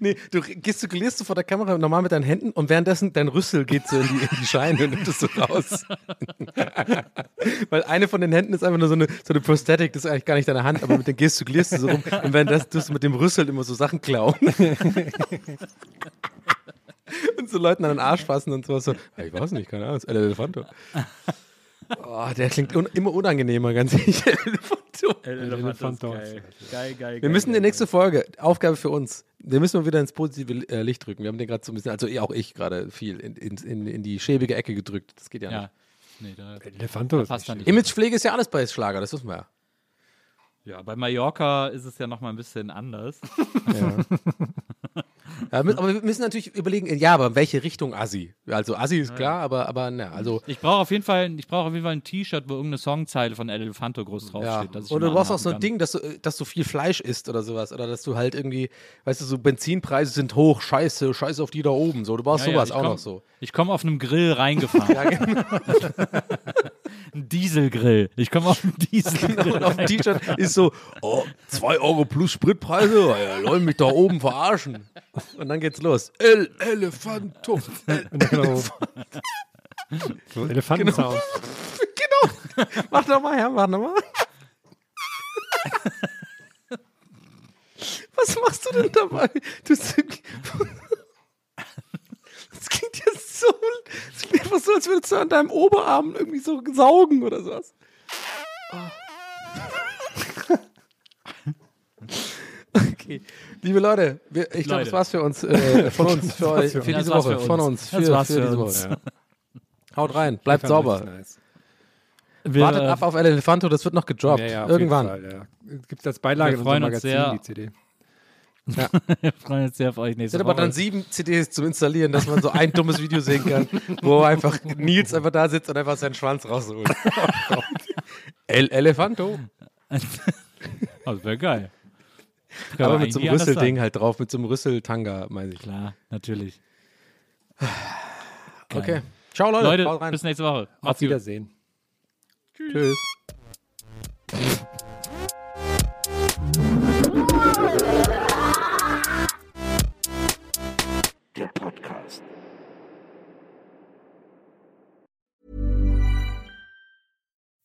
nee, du gestikulierst so vor der Kamera normal mit deinen Händen und währenddessen dein Rüssel geht so in die, in die Scheine und nimmt es so raus. Weil eine von den Händen ist einfach nur so eine, so eine Prosthetic, das ist eigentlich gar nicht deine Hand, aber mit dem gestikulierst du so rum und währenddessen tust du mit dem Rüssel immer so Sachen klauen. und so Leuten an den Arsch fassen und sowas so, ich weiß nicht, keine Ahnung, das ist El Elefanto. Oh, der klingt un immer unangenehmer, ganz ehrlich. El Elefanto. Elefanto. Geil, geil, Wir müssen die nächste Folge, Aufgabe für uns, den müssen wir wieder ins positive äh, Licht drücken. Wir haben den gerade so ein bisschen, also eh, auch ich gerade viel in, in, in, in die schäbige Ecke gedrückt. Das geht ja, Ja. Nee, da, Elefanto ist passt da nicht nicht. Imagepflege ist ja alles bei Schlager, das wissen wir ja. Ja, bei Mallorca ist es ja nochmal ein bisschen anders. ja. mü- Aber wir müssen natürlich überlegen, ja, aber in welche Richtung Assi? Also Assi ist klar, aber, aber ne, also Ich brauche auf jeden Fall, ich brauche auf jeden Fall ein T-Shirt, wo irgendeine Songzeile von El Elefanto groß ja. draufsteht. ich Oder du brauchst auch so ein kann. Ding, dass du, äh, dass du viel Fleisch isst oder sowas. Oder dass du halt irgendwie, weißt du, so Benzinpreise sind hoch, scheiße, scheiße auf die da oben. So, du brauchst Ja, ja, sowas auch komm- noch so. Ich komme auf einem Grill reingefahren. Ja, genau. Ein Dieselgrill. Ich komme auf einen Dieselgrill. Und auf dem T-Shirt ist so, oh, 2 Euro plus Spritpreise, ja, wollen mich da oben verarschen. Und dann geht's los. El Elefanto. El Genau. So Elefantensound. genau. Mach doch mal, Herr, mach doch mal. Was machst du denn dabei? Du sing- Das klingt ja so. Das klingt einfach so, als würdest du an deinem Oberarm irgendwie so saugen oder sowas. Okay. Liebe Leute, wir, ich glaube, das war's für uns, äh, von uns, für euch, für für uns. diese Woche, für von uns. uns, Das für, war's für für diese uns. Woche. Haut rein, bleibt sauber. nice. Wir, Wartet ab auf El Elefanto, das wird noch gedroppt. Ja, ja, Irgendwann. Fall, ja. Gibt es als Beilage Wir in freuen unserem uns Magazin sehr. die CD. Wir freuen uns sehr auf euch nächste sind aber Woche. dann sieben CDs zum Installieren, dass man so ein dummes Video sehen kann, wo einfach Nils einfach da sitzt und einfach seinen Schwanz rausholt. El Elefanto. Das wäre geil. Kann Aber mit so einem Rüsselding halt drauf, mit so einem Rüsseltanga, meine ich. Klar, natürlich. Okay. Ciao, Leute. Leute, bis nächste Woche. Auf gut. Wiedersehen. Tschüss.